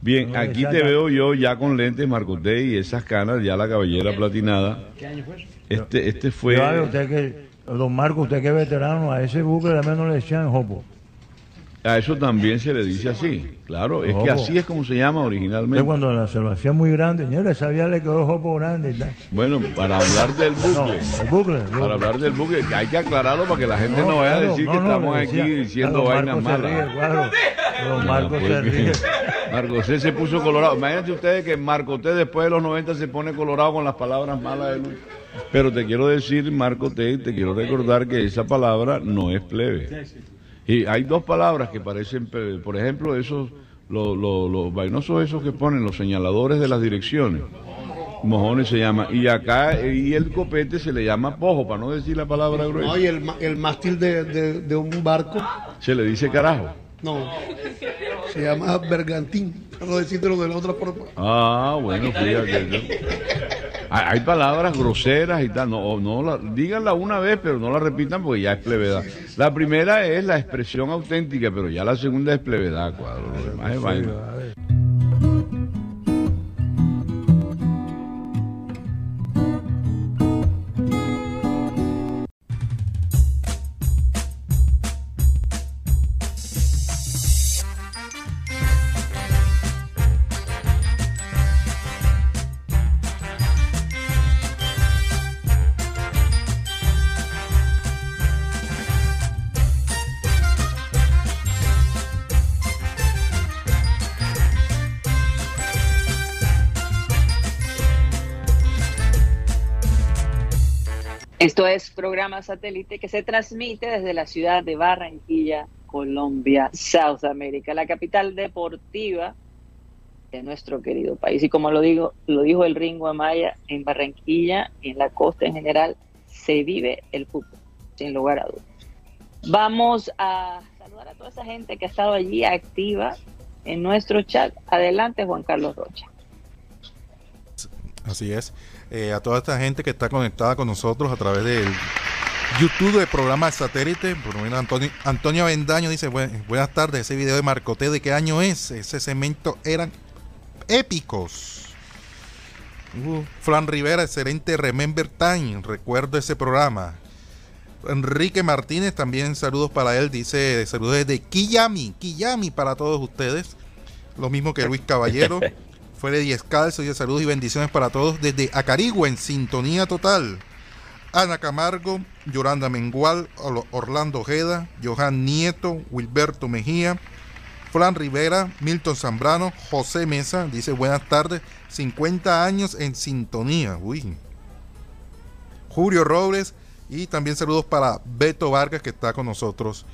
Bien, aquí te veo yo ya con lentes Marcote y esas canas, ya la cabellera platinada. ¿Qué año fue eso? Este, este fue. Sabe usted que, don Marco, usted que es veterano, a ese bucle también no le decían jopo. A eso también se le dice así. Claro, es que Ojo. así es como se llama originalmente. cuando la hacía muy grande, señores, sabía le quedó jopo grande y tal. Bueno, para hablar del No, bucle. el bucle. yo- Para hablar del bucle, hay que aclararlo para que la gente no, vaya a decir no, que estamos aquí diciendo vainas malas. ríe, claro. Don Marco Ah, se pues, ríe. Marco C se puso colorado. Imagínate ustedes que Marco T después de los 90 se pone colorado con las palabras malas de Luis. Pero te quiero decir, Marco T, te quiero recordar que esa palabra no es plebe. Y hay dos palabras que parecen, por ejemplo, esos, los, los, los vainosos esos que ponen los señaladores de las direcciones. Mojones se llama. Y acá, y el copete se le llama pojo, para no decir la palabra gruesa. No, y el, el mástil de, de- de un barco, Se le dice carajo. no, se llama bergantín, para no decírtelo de la otra forma. Ah, bueno, fíjate. Hay palabras groseras y tal. No, no la, díganla una vez, pero no la repitan porque ya es plevedad. La primera es la expresión auténtica, pero ya la segunda es plevedad, cuadro. Lo demás es vaina. Esto es programa satélite que se transmite desde la ciudad de Barranquilla, Colombia, South America, la capital deportiva de nuestro querido país. Y como lo digo, lo dijo el Ringo Amaya, en Barranquilla y en la costa en general se vive el fútbol, sin lugar a dudas. Vamos a saludar a toda esa gente que ha estado allí activa en nuestro chat. Adelante, Juan Carlos Rocha. Así es. Eh, a toda esta gente que está conectada con nosotros a través del YouTube del programa satélite. Por Antonio, Antonio dice, "Buen- buenas tardes, ese video de Marcoté, ¿de qué año es? Ese cemento eran épicos. Uh, Fran Rivera, excelente Remember Time, recuerdo ese programa. Enrique Martínez, también saludos para él, dice saludos desde Quillami, Quillami para todos ustedes. Lo mismo que Luis Caballero. Fue de 10 calzos y saludos y bendiciones para todos desde Acarigua en sintonía total. Ana Camargo, Yoranda Mengual, Orlando Ojeda, Johan Nieto, Wilberto Mejía, Fran Rivera, Milton Zambrano, José Mesa, dice buenas tardes, 50 años en sintonía. Uy. Julio Robles y también saludos para Beto Vargas que está con nosotros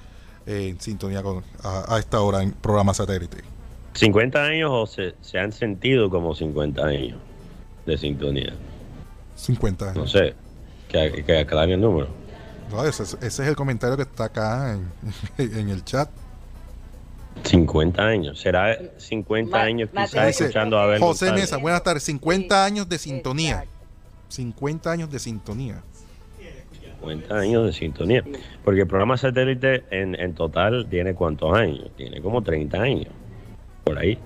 eh, en sintonía a esta hora en programa satélite. 50 años o se, se han sentido como 50 años de sintonía. 50 años. No sé, que, que aclaren el número. No, ese, es- ese es el comentario que está acá en, en el chat. 50 años. ¿Será 50 Ma- años quizás escuchando a Abel José? Mesa, buenas tardes. 50 Sí. años de sintonía. Exacto. 50 años de sintonía. 50 años de sintonía. Porque el programa satélite en, en total tiene cuántos años? Tiene como 30 años. Por ahí.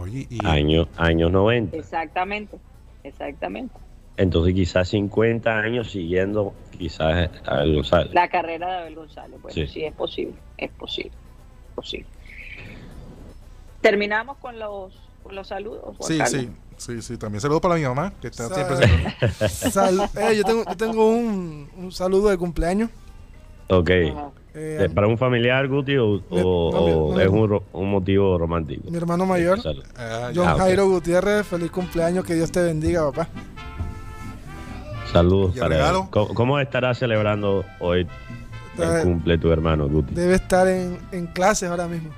Oye, y Años, años 90. Exactamente, exactamente. Entonces quizás 50 años siguiendo quizás a Abel González. La carrera de Abel González, bueno, Sí. sí. es posible, es posible, es posible. Terminamos con los, con los saludos. Juan sí, Carlos? sí, sí, sí. También saludos para mi mamá, que está siempre. Sal- eh, yo tengo, yo tengo un, un saludo de cumpleaños. Ok. Ajá. Eh, ¿Es ¿Para un familiar, Guti, o, o- No, mi- o no, es mi- un, un motivo romántico? mi hermano mayor, Salud. Ah. John Ah, ok. Jairo Gutiérrez, feliz cumpleaños, que Dios te bendiga, papá. Saludos ¿Y el para él. ¿Cómo, cómo estará celebrando hoy Está- el cumple tu hermano, Guti? Debe estar en, en clases ahora mismo.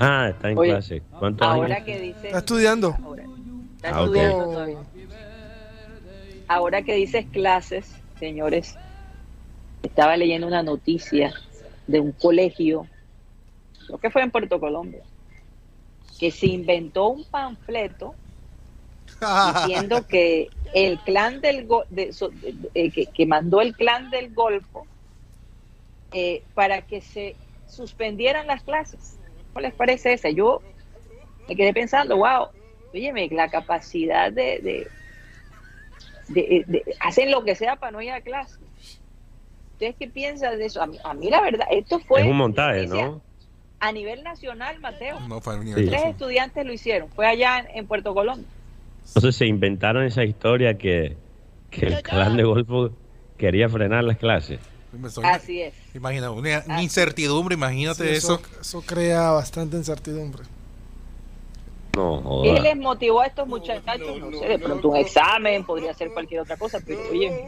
Ah, está en Oye, clase. ¿Cuántos Ahora años? que dice... Está estudiando. Ahora, está Ah, estudiando todavía. Ahora que dices clases, señores, estaba leyendo una noticia de un colegio, creo que fue en Puerto Colombia, que se inventó un panfleto diciendo que el clan del de- de- eh, que, que mandó el clan del Golfo eh, para que se suspendieran las clases. ¿Cómo les parece esa? Yo me quedé pensando, wow, óyeme, la capacidad de, de, de- de- hacen lo que sea para no ir a clase. ¿Ustedes qué piensan de eso? A mí, a mí la verdad, esto fue Es un montaje, ¿no? a nivel nacional, Mateo. No, fue a nivel Sí. Tres estudiantes lo hicieron, fue allá en, en Puerto Colombia. Entonces se inventaron esa historia que, que el clan de Golfo quería frenar las clases. Así es. Imagina, una, una incertidumbre, imagínate Sí, eso. eso crea bastante incertidumbre. No, ¿Qué les motivó a estos muchachos? No, sé, de pronto un examen, podría ser cualquier otra cosa, pero oye,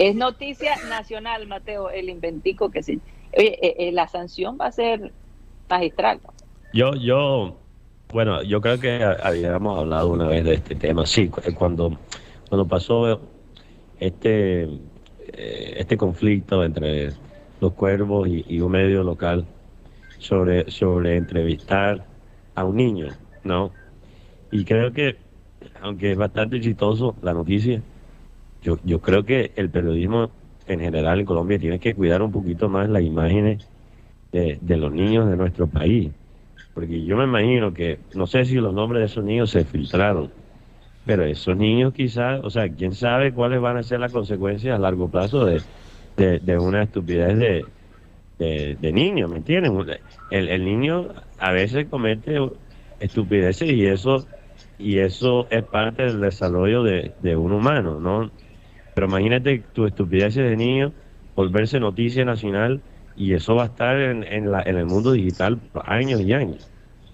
es noticia nacional, Mateo, el inventico que sí. Oye, eh, eh, la sanción va a ser magistral. Yo, yo, bueno, yo creo que habíamos hablado una vez de este tema. Sí, cu- cuando, cuando pasó este, eh, este conflicto entre los cuervos y, y un medio local sobre, sobre entrevistar a un niño, ¿no? Y creo que, aunque es bastante exitoso la noticia, yo, yo creo que el periodismo en general en Colombia tiene que cuidar un poquito más las imágenes de, de los niños de nuestro país. Porque yo me imagino que, no sé si los nombres de esos niños se filtraron, pero esos niños quizás, o sea, quién sabe cuáles van a ser las consecuencias a largo plazo de, de, de una estupidez de, de, de niño, ¿me entienden? El, el niño a veces comete estupideces y eso y eso es parte del desarrollo de, de un humano, ¿no? Pero imagínate tu estupidez de niño volverse noticia nacional y eso va a estar en, en, la, en el mundo digital por años y años.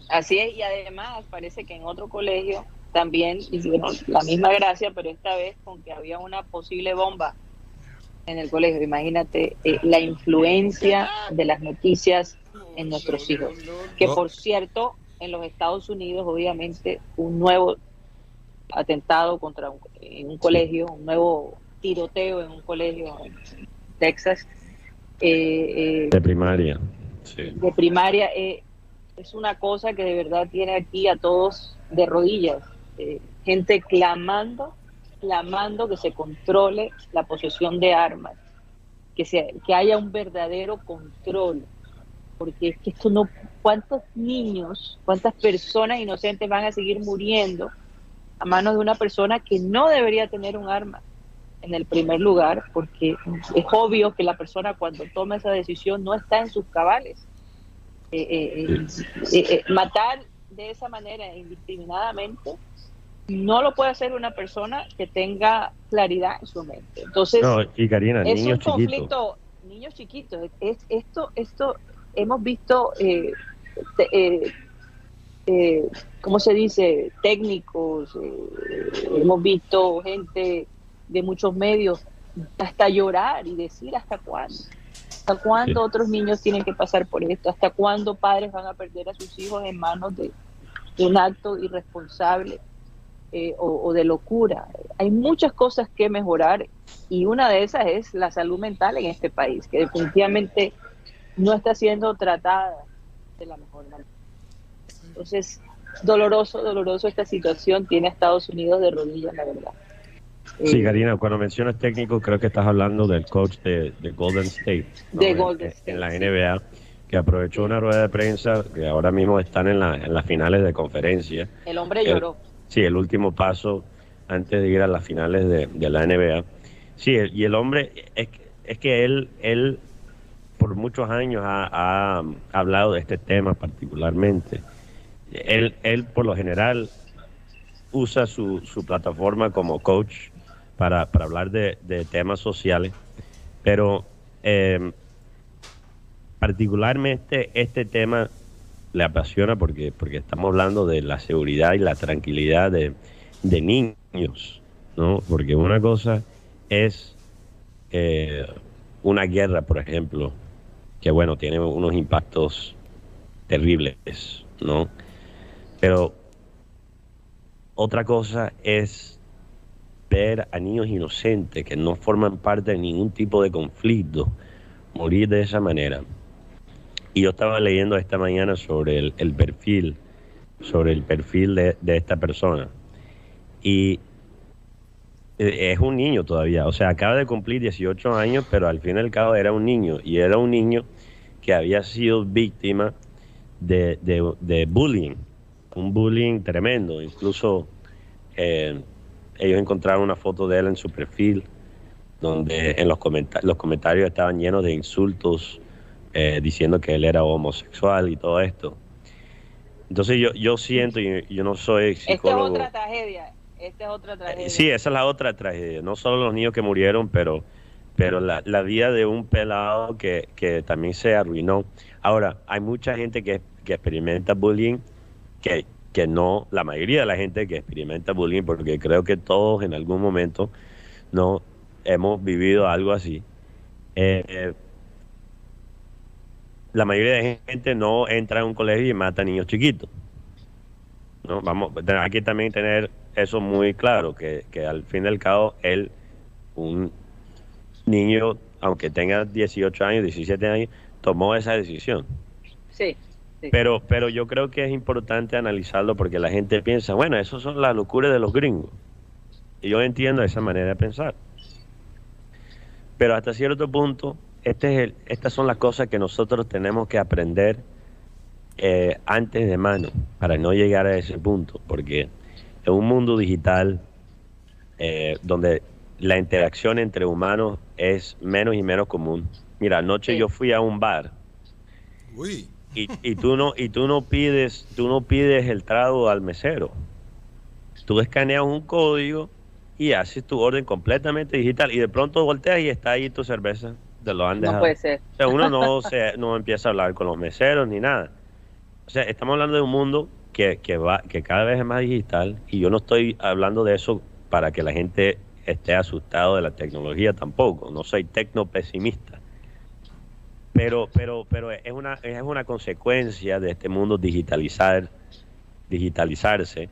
Así es, y además parece que en otro colegio también hicieron la misma gracia, pero esta vez con que había una posible bomba en el colegio. Imagínate eh, la influencia de las noticias en nuestros hijos. Que por cierto, en los Estados Unidos, obviamente, un nuevo atentado contra un, en un colegio, un nuevo tiroteo en un colegio en Texas. eh, eh, De primaria. Sí. de primaria eh, es una cosa que de verdad tiene aquí a todos de rodillas. Eh, gente clamando, clamando que se controle la posesión de armas, que, se, que haya un verdadero control. Porque es que esto no, ¿cuántos niños, cuántas personas inocentes van a seguir muriendo a manos de una persona que no debería tener un arma? En el primer lugar, porque es obvio que la persona cuando toma esa decisión no está en sus cabales. Eh, eh, eh, eh, matar de esa manera indiscriminadamente no lo puede hacer una persona que tenga claridad en su mente. Entonces, No, y Karina, es niños un chiquitos. conflicto, niños chiquitos. Es, esto, esto hemos visto, eh, te- eh, eh, ¿cómo se dice? Técnicos, eh, hemos visto gente de muchos medios hasta llorar y decir hasta cuándo. ¿Hasta cuándo Sí. otros niños tienen que pasar por esto? ¿Hasta cuándo padres van a perder a sus hijos en manos de, de un acto irresponsable eh, o, o de locura? Hay muchas cosas que mejorar y una de esas es la salud mental en este país, que definitivamente no está siendo tratada de la mejor manera. Entonces, doloroso, doloroso esta situación, tiene a Estados Unidos de rodillas, la verdad. Sí, Eh, Karina, cuando mencionas técnico, creo que estás hablando del coach de, de Golden State. ¿no? De En- Golden en, State, la sí. NBA, que aprovechó una rueda de prensa que ahora mismo están en, la, en las finales de conferencia. el hombre el- lloró. Sí, el último paso antes de ir a las finales de, de la NBA. Sí, el- y el hombre, es, que- es que él, él por muchos años ha, ha hablado de este tema particularmente. Él, él por lo general usa su, su plataforma como coach para, para hablar de, temas sociales, pero eh, particularmente este tema le apasiona porque, porque estamos hablando de la seguridad y la tranquilidad de, de niños, ¿no? Porque una cosa es eh, una guerra, por ejemplo, que bueno, tiene unos impactos terribles, ¿no? Pero otra cosa es ver a niños inocentes que no forman parte de ningún tipo de conflicto morir de esa manera. Y yo estaba leyendo esta mañana sobre el, perfil, sobre el perfil de, de esta persona. Y eh, es un niño todavía, o sea, acaba de cumplir 18 años, pero al fin y al cabo era un niño, y era un niño que había sido víctima de, de, bullying, un bullying tremendo, incluso eh, ellos encontraron una foto de él en su perfil, donde en los, los comentarios estaban llenos de insultos, eh, diciendo que él era homosexual y todo esto. Entonces yo, yo siento, y yo no soy psicólogo. Esta es otra tragedia, esta es otra tragedia. Sí, esa es la otra tragedia. No solo los niños que murieron, pero, pero la, la vida de un pelado que, que también se arruinó. Ahora, hay mucha gente que, que experimenta bullying que, que no, la mayoría de la gente que experimenta bullying, porque creo que todos en algún momento no hemos vivido algo así. Eh, la mayoría de gente no entra en un colegio y mata a niños chiquitos. ¿no? Vamos, hay que también tener eso muy claro, que, al fin y al cabo, él, un niño, aunque tenga 18 años, 17 años, tomó esa decisión. Sí. Pero, pero yo creo que es importante analizarlo porque la gente piensa, bueno, eso son las locuras de los gringos. Y yo entiendo esa manera de pensar. Pero hasta cierto punto, este es el, estas son las cosas que nosotros tenemos que aprender eh, antes de mano para no llegar a ese punto, porque en un mundo digital eh, donde la interacción entre humanos es menos y menos común. Mira, anoche yo fui a un bar Y, y, tú no y tú no pides tú no pides el trago al mesero. Tú escaneas un código y haces tu orden completamente digital y de pronto volteas y está ahí tu cerveza. Te lo han dejado. No puede ser. O sea, uno no, se, no empieza a hablar con los meseros ni nada. O sea, estamos hablando de un mundo que, que, va, que cada vez es más digital y yo no estoy hablando de eso para que la gente esté asustado de la tecnología tampoco. No soy tecnopesimista. Pero, pero, pero es una, es una consecuencia de este mundo digitalizar, digitalizarse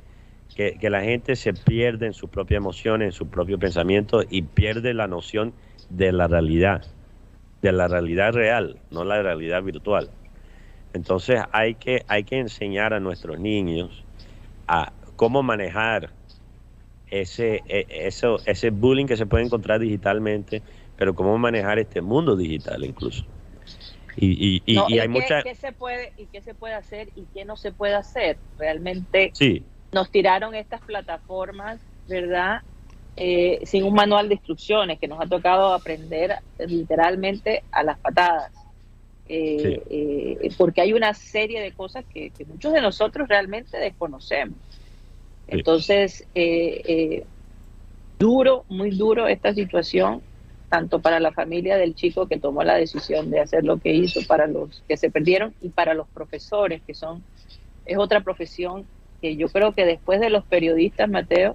que, la gente se pierde en sus propias emociones, en su propio pensamiento y pierde la noción de la realidad, de la realidad real, no la realidad virtual. Entonces hay que, hay que enseñar a nuestros niños a cómo manejar ese, e, eso, ese bullying que se puede encontrar digitalmente, pero cómo manejar este mundo digital incluso. Y, y, y, hay mucha... ¿qué se puede, ¿Y qué se puede hacer y qué no se puede hacer? Realmente sí nos tiraron estas plataformas, ¿verdad? Eh, sin un manual de instrucciones que nos ha tocado aprender literalmente a las patadas. Eh, eh, porque hay una serie de cosas que, muchos de nosotros realmente desconocemos. Entonces, duro, muy duro esta situación, tanto para la familia del chico que tomó la decisión de hacer lo que hizo, para los que se perdieron y para los profesores, que son, es otra profesión que yo creo que después de los periodistas, Mateo,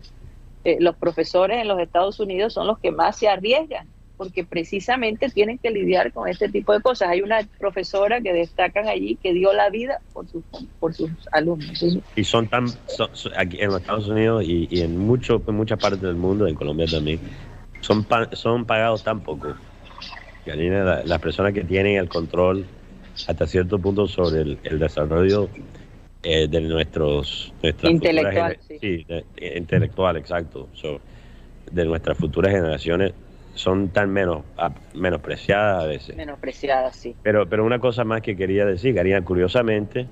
eh, los profesores en los Estados Unidos son los que más se arriesgan, porque precisamente tienen que lidiar con este tipo de cosas. Hay una profesora que destacan allí que dio la vida por sus, por sus alumnos. Y son tan, aquí en los Estados Unidos y, en, mucho, en muchas partes del mundo, en Colombia también, son, son pagados tan poco. las personas que tienen el control hasta cierto punto sobre el, el desarrollo eh, de nuestros intelectual, sí. intelectual, exacto. de nuestras futuras generaciones son tan menos menospreciadas a veces. Menospreciadas, sí. Pero, pero una cosa más que quería decir, Karina, curiosamente,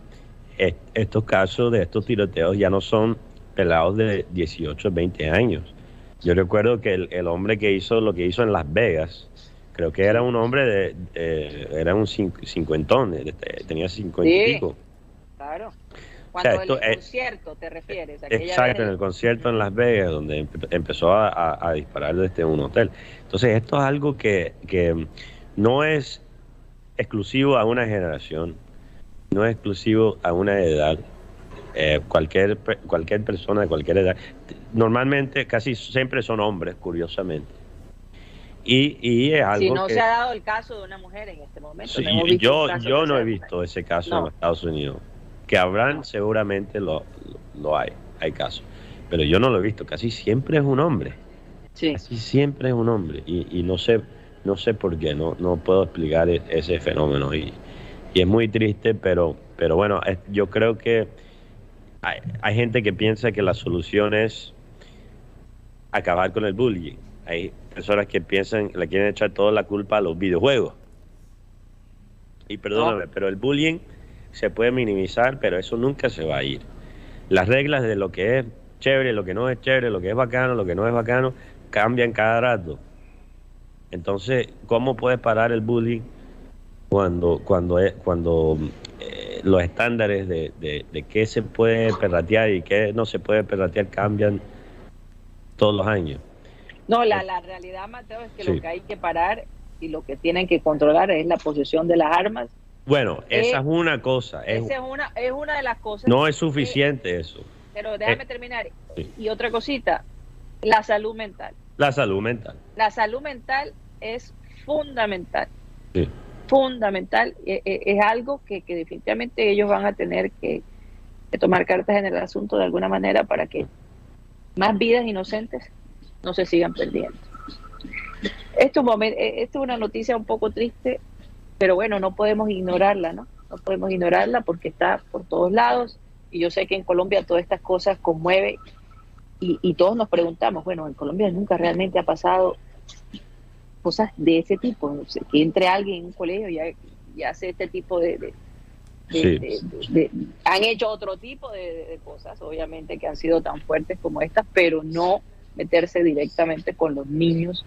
estos casos de estos tiroteos ya no son pelados de 18, 20 años. Yo recuerdo que el, hombre que hizo lo que hizo en Las Vegas, creo que era un hombre de, era un cincuentón, tenía cincuenta y pico. Claro. Cuando el concierto te refieres. Exacto, en el concierto en Las Vegas, donde empezó a, disparar desde un hotel. Entonces, esto es algo que, que no es exclusivo a una generación, no es exclusivo a una edad. Eh, cualquier, cualquier persona de cualquier edad. Normalmente, casi siempre son hombres, curiosamente. Y, y es algo Si no que- se ha dado el caso de una mujer en este momento. Sí, no yo yo no he visto ese caso en los Estados Unidos. Que habrán, seguramente lo, lo, lo hay, hay casos. Pero yo no lo he visto. Casi siempre es un hombre. Sí. Casi siempre es un hombre. Y, y no sé no sé por qué, no, no puedo explicar e- ese fenómeno. Y, y es muy triste, pero, pero bueno, yo creo que hay, hay gente que piensa que la solución es acabar con el bullying. Hay personas que piensan, le quieren echar toda la culpa a los videojuegos. Y perdóname, pero el bullying se puede minimizar, pero eso nunca se va a ir. Las reglas de lo que es chévere, lo que no es chévere, lo que es bacano, lo que no es bacano, cambian cada rato. Entonces, ¿cómo puedes parar el bullying cuando, cuando, cuando eh, los estándares de, de, de qué se puede perratear y qué no se puede perratear cambian todos los años? No, la, la realidad, Mateo, es que Sí. lo que hay que parar y lo que tienen que controlar es la posesión de las armas. Bueno, esa Eh, es una cosa, es- Esa es una, es una de las cosas. no es suficiente eso. Pero déjame eh, terminar. sí. Y otra cosita, la salud mental. La salud mental. La salud mental es fundamental. Sí. Fundamental. E- e- Es, algo que, que definitivamente ellos van a tener que, que tomar cartas en el asunto de alguna manera para que más vidas inocentes no se sigan perdiendo. Esto, eh, esto es una noticia un poco triste, pero bueno, no podemos ignorarla, ¿no? No podemos ignorarla porque está por todos lados y yo sé que en Colombia todas estas cosas conmueven y, y todos nos preguntamos, bueno, en Colombia nunca realmente ha pasado cosas de ese tipo, que entre alguien en un colegio y, y hace este tipo de- de- Sí. de- de- de- han hecho otro tipo de, cosas, obviamente, que han sido tan fuertes como estas, pero no meterse directamente con los niños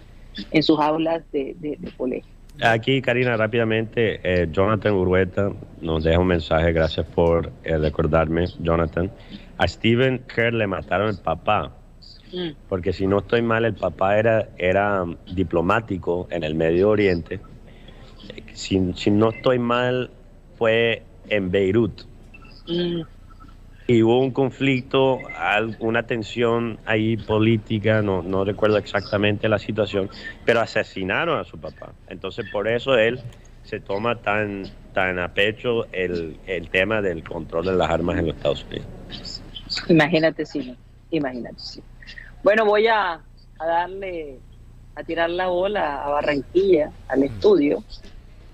en sus aulas de, de- de colegio. Aquí, Karina, rápidamente, eh, Jonathan Urueta nos deja un mensaje, gracias por eh, recordarme, Jonathan. A Stephen Kerr le mataron el papá, Mm. porque si no estoy mal, el papá era, era diplomático en el Medio Oriente. Eh, Si, si no estoy mal, fue en Beirut. Y hubo un conflicto, una tensión ahí política, no, no recuerdo exactamente la situación, pero asesinaron a su papá. Entonces por eso él se toma tan, tan a pecho el, el tema del control de las armas en los Estados Unidos. Imagínate no, imagínate si. Bueno, voy a, a darle, a tirar la bola a Barranquilla, al estudio,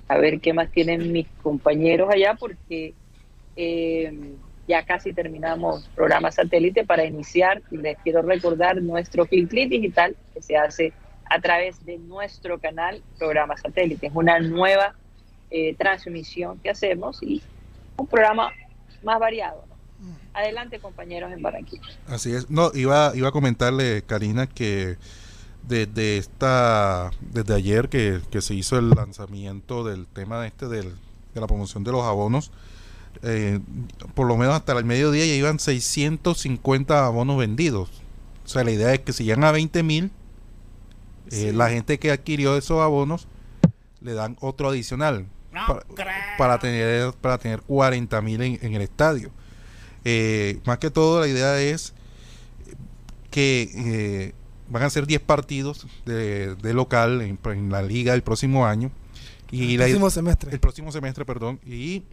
a ver qué más tienen mis compañeros allá, porque eh, ya casi terminamos programa satélite para iniciar. Les quiero recordar nuestro Click Click digital que se hace a través de nuestro canal Programa Satélite. Es una nueva eh, transmisión que hacemos y un programa más variado. Adelante, compañeros en Barranquilla. Así es. No, iba, iba a comentarle, Karina, que desde esta, desde ayer que, que se hizo el lanzamiento del tema de este del, de la promoción de los abonos, eh, por lo menos hasta el mediodía ya iban 650 abonos vendidos. O sea, la idea es que si llegan a 20 mil, eh, la gente que adquirió esos abonos le dan otro adicional para, para tener para tener 40 mil en, en el estadio. Eh, más que todo la idea es que van a ser 10 partidos de, de local en, en la liga el próximo año. Y El la- próximo semestre. el próximo semestre perdón. Y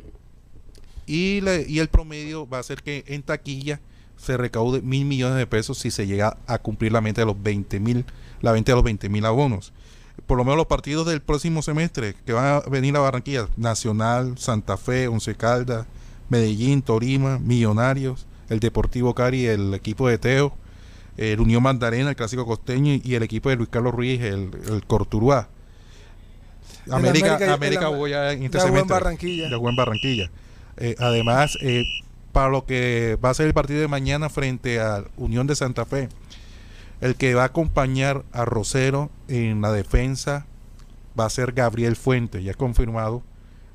y, la- y el promedio va a ser que en taquilla se recaude mil millones de pesos si se llega a cumplir la meta de los 20 mil la venta de los 20 mil abonos. Por lo menos los partidos del próximo semestre que van a venir a Barranquilla Nacional Santa Fe Once Caldas Medellín Torima Millonarios el Deportivo Cari el equipo de Teo el Unión Magdalena, el clásico costeño y el equipo de Luis Carlos Ruiz, el, el Corturuá. América, América- América, voy a en este semestre. Barranquilla. Ya jugó en Barranquilla. Eh, además, eh, para lo que va a ser el partido de mañana frente a Unión de Santa Fe, el que va a acompañar a Rosero en la defensa va a ser Gabriel Fuentes, ya confirmado.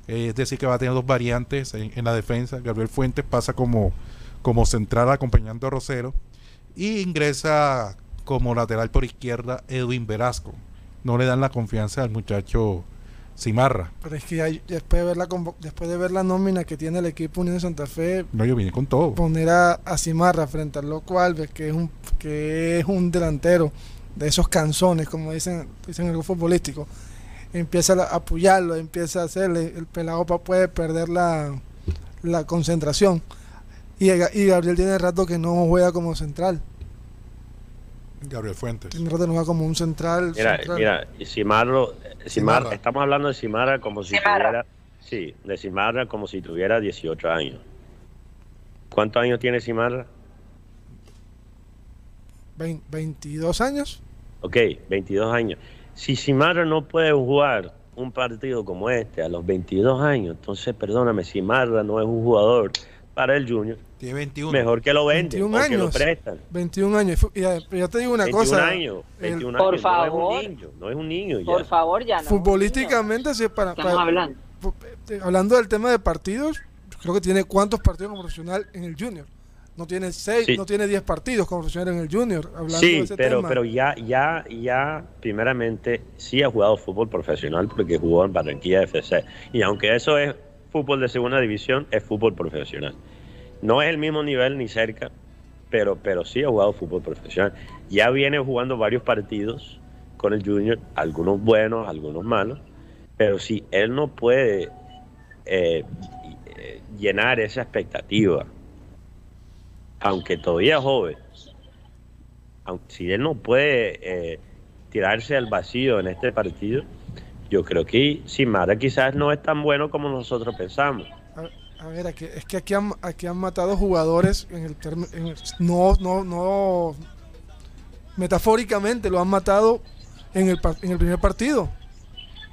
Eh, es decir, que va a tener dos variantes en, en la defensa. Gabriel Fuentes pasa como, como central acompañando a Rosero y ingresa como lateral por izquierda Edwin Velasco. No le dan la confianza al muchacho Cimarra. Pero es que ya- después, de ver la después de ver la nómina que tiene el equipo Unión de Santa Fe, No, yo vine con todo. poner a, a Cimarra frente al Loco Alves, que es un, que es un delantero de esos canzones, como dicen, dicen en el futbolístico, empieza a apoyarlo, empieza a hacerle, el pelado puede perder la, la concentración. Y, y, Gabriel tiene rato que no juega como central. Gabriel Fuentes. Tiene rato que no juega como un central. Mira, central. mira, Simarro, Simarra, estamos hablando de Simara como si tuviera, sí, de Simarra como si tuviera 18 años. ¿Cuántos años tiene Simarra? 22 años. Ok, 22 años. Si Simarra no puede jugar un partido como este a los 22 años, entonces perdóname, Simarra no es un jugador para el Junior. Tiene 21. Mejor que lo venden 21 o años. que lo prestan. 21 años. Y ya, te digo una 21 cosa. años, el- 21 Por años. favor. No es un niño, no es un niño ya. Por favor, ya no. futbolísticamente, sí, para, Estamos para- hablando. eh, hablando del tema de partidos, creo que tiene cuántos partidos como profesional en el Junior. No tiene seis, Sí. no tiene 10 partidos como profesional en el Junior. Hablando de Sí, ese pero, tema. pero ya, ya, ya, primeramente, sí ha jugado fútbol profesional porque jugó en Barranquilla FC. Y aunque eso es fútbol de segunda división, es fútbol profesional. No es el mismo nivel ni cerca, pero, pero sí ha jugado fútbol profesional. Ya viene jugando varios partidos con el Junior, algunos buenos, algunos malos, pero si él no puede eh, llenar esa expectativa, aunque todavía es joven, aunque si él no puede eh, tirarse al vacío en este partido, yo creo que Simara quizás no es tan bueno como nosotros pensamos. A ver, aquí- es que aquí han, aquí han matado jugadores en el, term- en el- no, no, no, metafóricamente lo han matado en el, en el primer partido.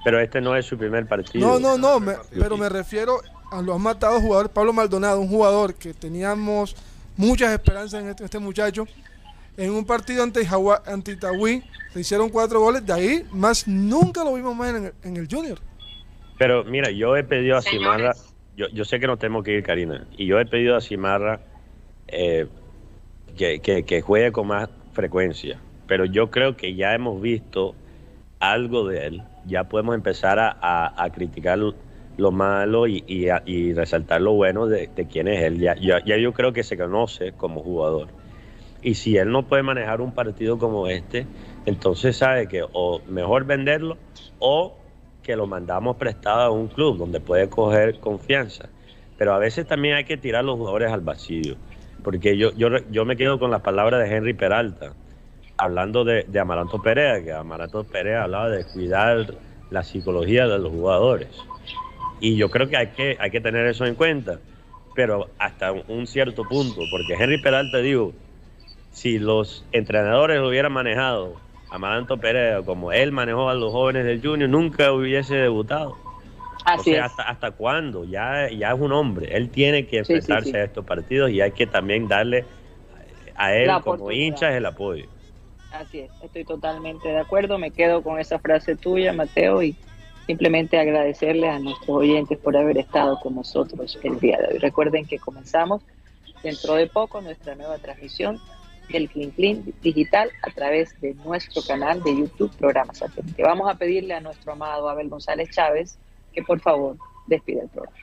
Pero este no es su primer partido. No, no, no, me- pero me refiero a lo han matado jugadores. Pablo Maldonado, un jugador que teníamos muchas esperanzas en este, este muchacho. En un partido ante, Jagua- ante Itagüí se hicieron cuatro goles. De ahí más nunca lo vimos más en el, en el Junior. Pero mira, yo he pedido a Simarra, yo, yo sé que no tenemos que ir, Karina, y yo he pedido a Simarra eh, que, juegue con más frecuencia, pero yo creo que ya hemos visto algo de él, ya podemos empezar a, criticar lo malo y, resaltar lo bueno de, quién es él. Ya, ya yo creo que se conoce como jugador. Y si él no puede manejar un partido como este, entonces sabe que o mejor venderlo o que lo mandamos prestado a un club donde puede coger confianza. Pero a veces también hay que tirar los jugadores al vacío. Porque yo, yo, yo me quedo con las palabras de Henry Peralta, hablando de, de Amaranto Perea, que Amaranto Perea hablaba de cuidar la psicología de los jugadores. Y yo creo que hay que, hay que tener eso en cuenta, pero hasta un cierto punto, porque Henry Peralta digo, si los entrenadores lo hubieran manejado Amaranto Perea como él manejó a los jóvenes del Junior, nunca hubiese debutado. Así o sea, es. hasta, ¿hasta cuándo? Ya, ya es un hombre. Él tiene que Sí, sí, enfrentarse sí. a estos partidos y hay que también darle a él como hinchas el apoyo. Así es, estoy totalmente de acuerdo. Me quedo con esa frase tuya, Mateo, y simplemente agradecerles a nuestros oyentes por haber estado con nosotros el día de hoy. Recuerden que comenzamos dentro de poco nuestra nueva transmisión del Clean Clean digital a través de nuestro canal de YouTube Programa Satélite. Vamos a pedirle a nuestro amado Abel González Chávez que por favor despida el programa.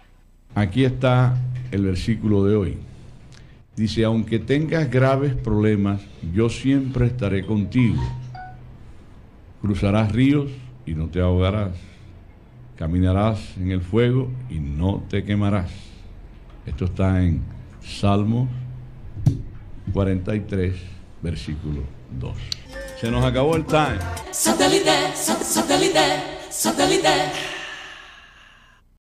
Aquí está el versículo de hoy. Dice, aunque tengas graves problemas, yo siempre estaré contigo. Cruzarás ríos y no te ahogarás. Caminarás en el fuego y no te quemarás. Esto está en Salmos 43, versículo 2. Se nos acabó el time. Satellite, sat- satellite, satellite.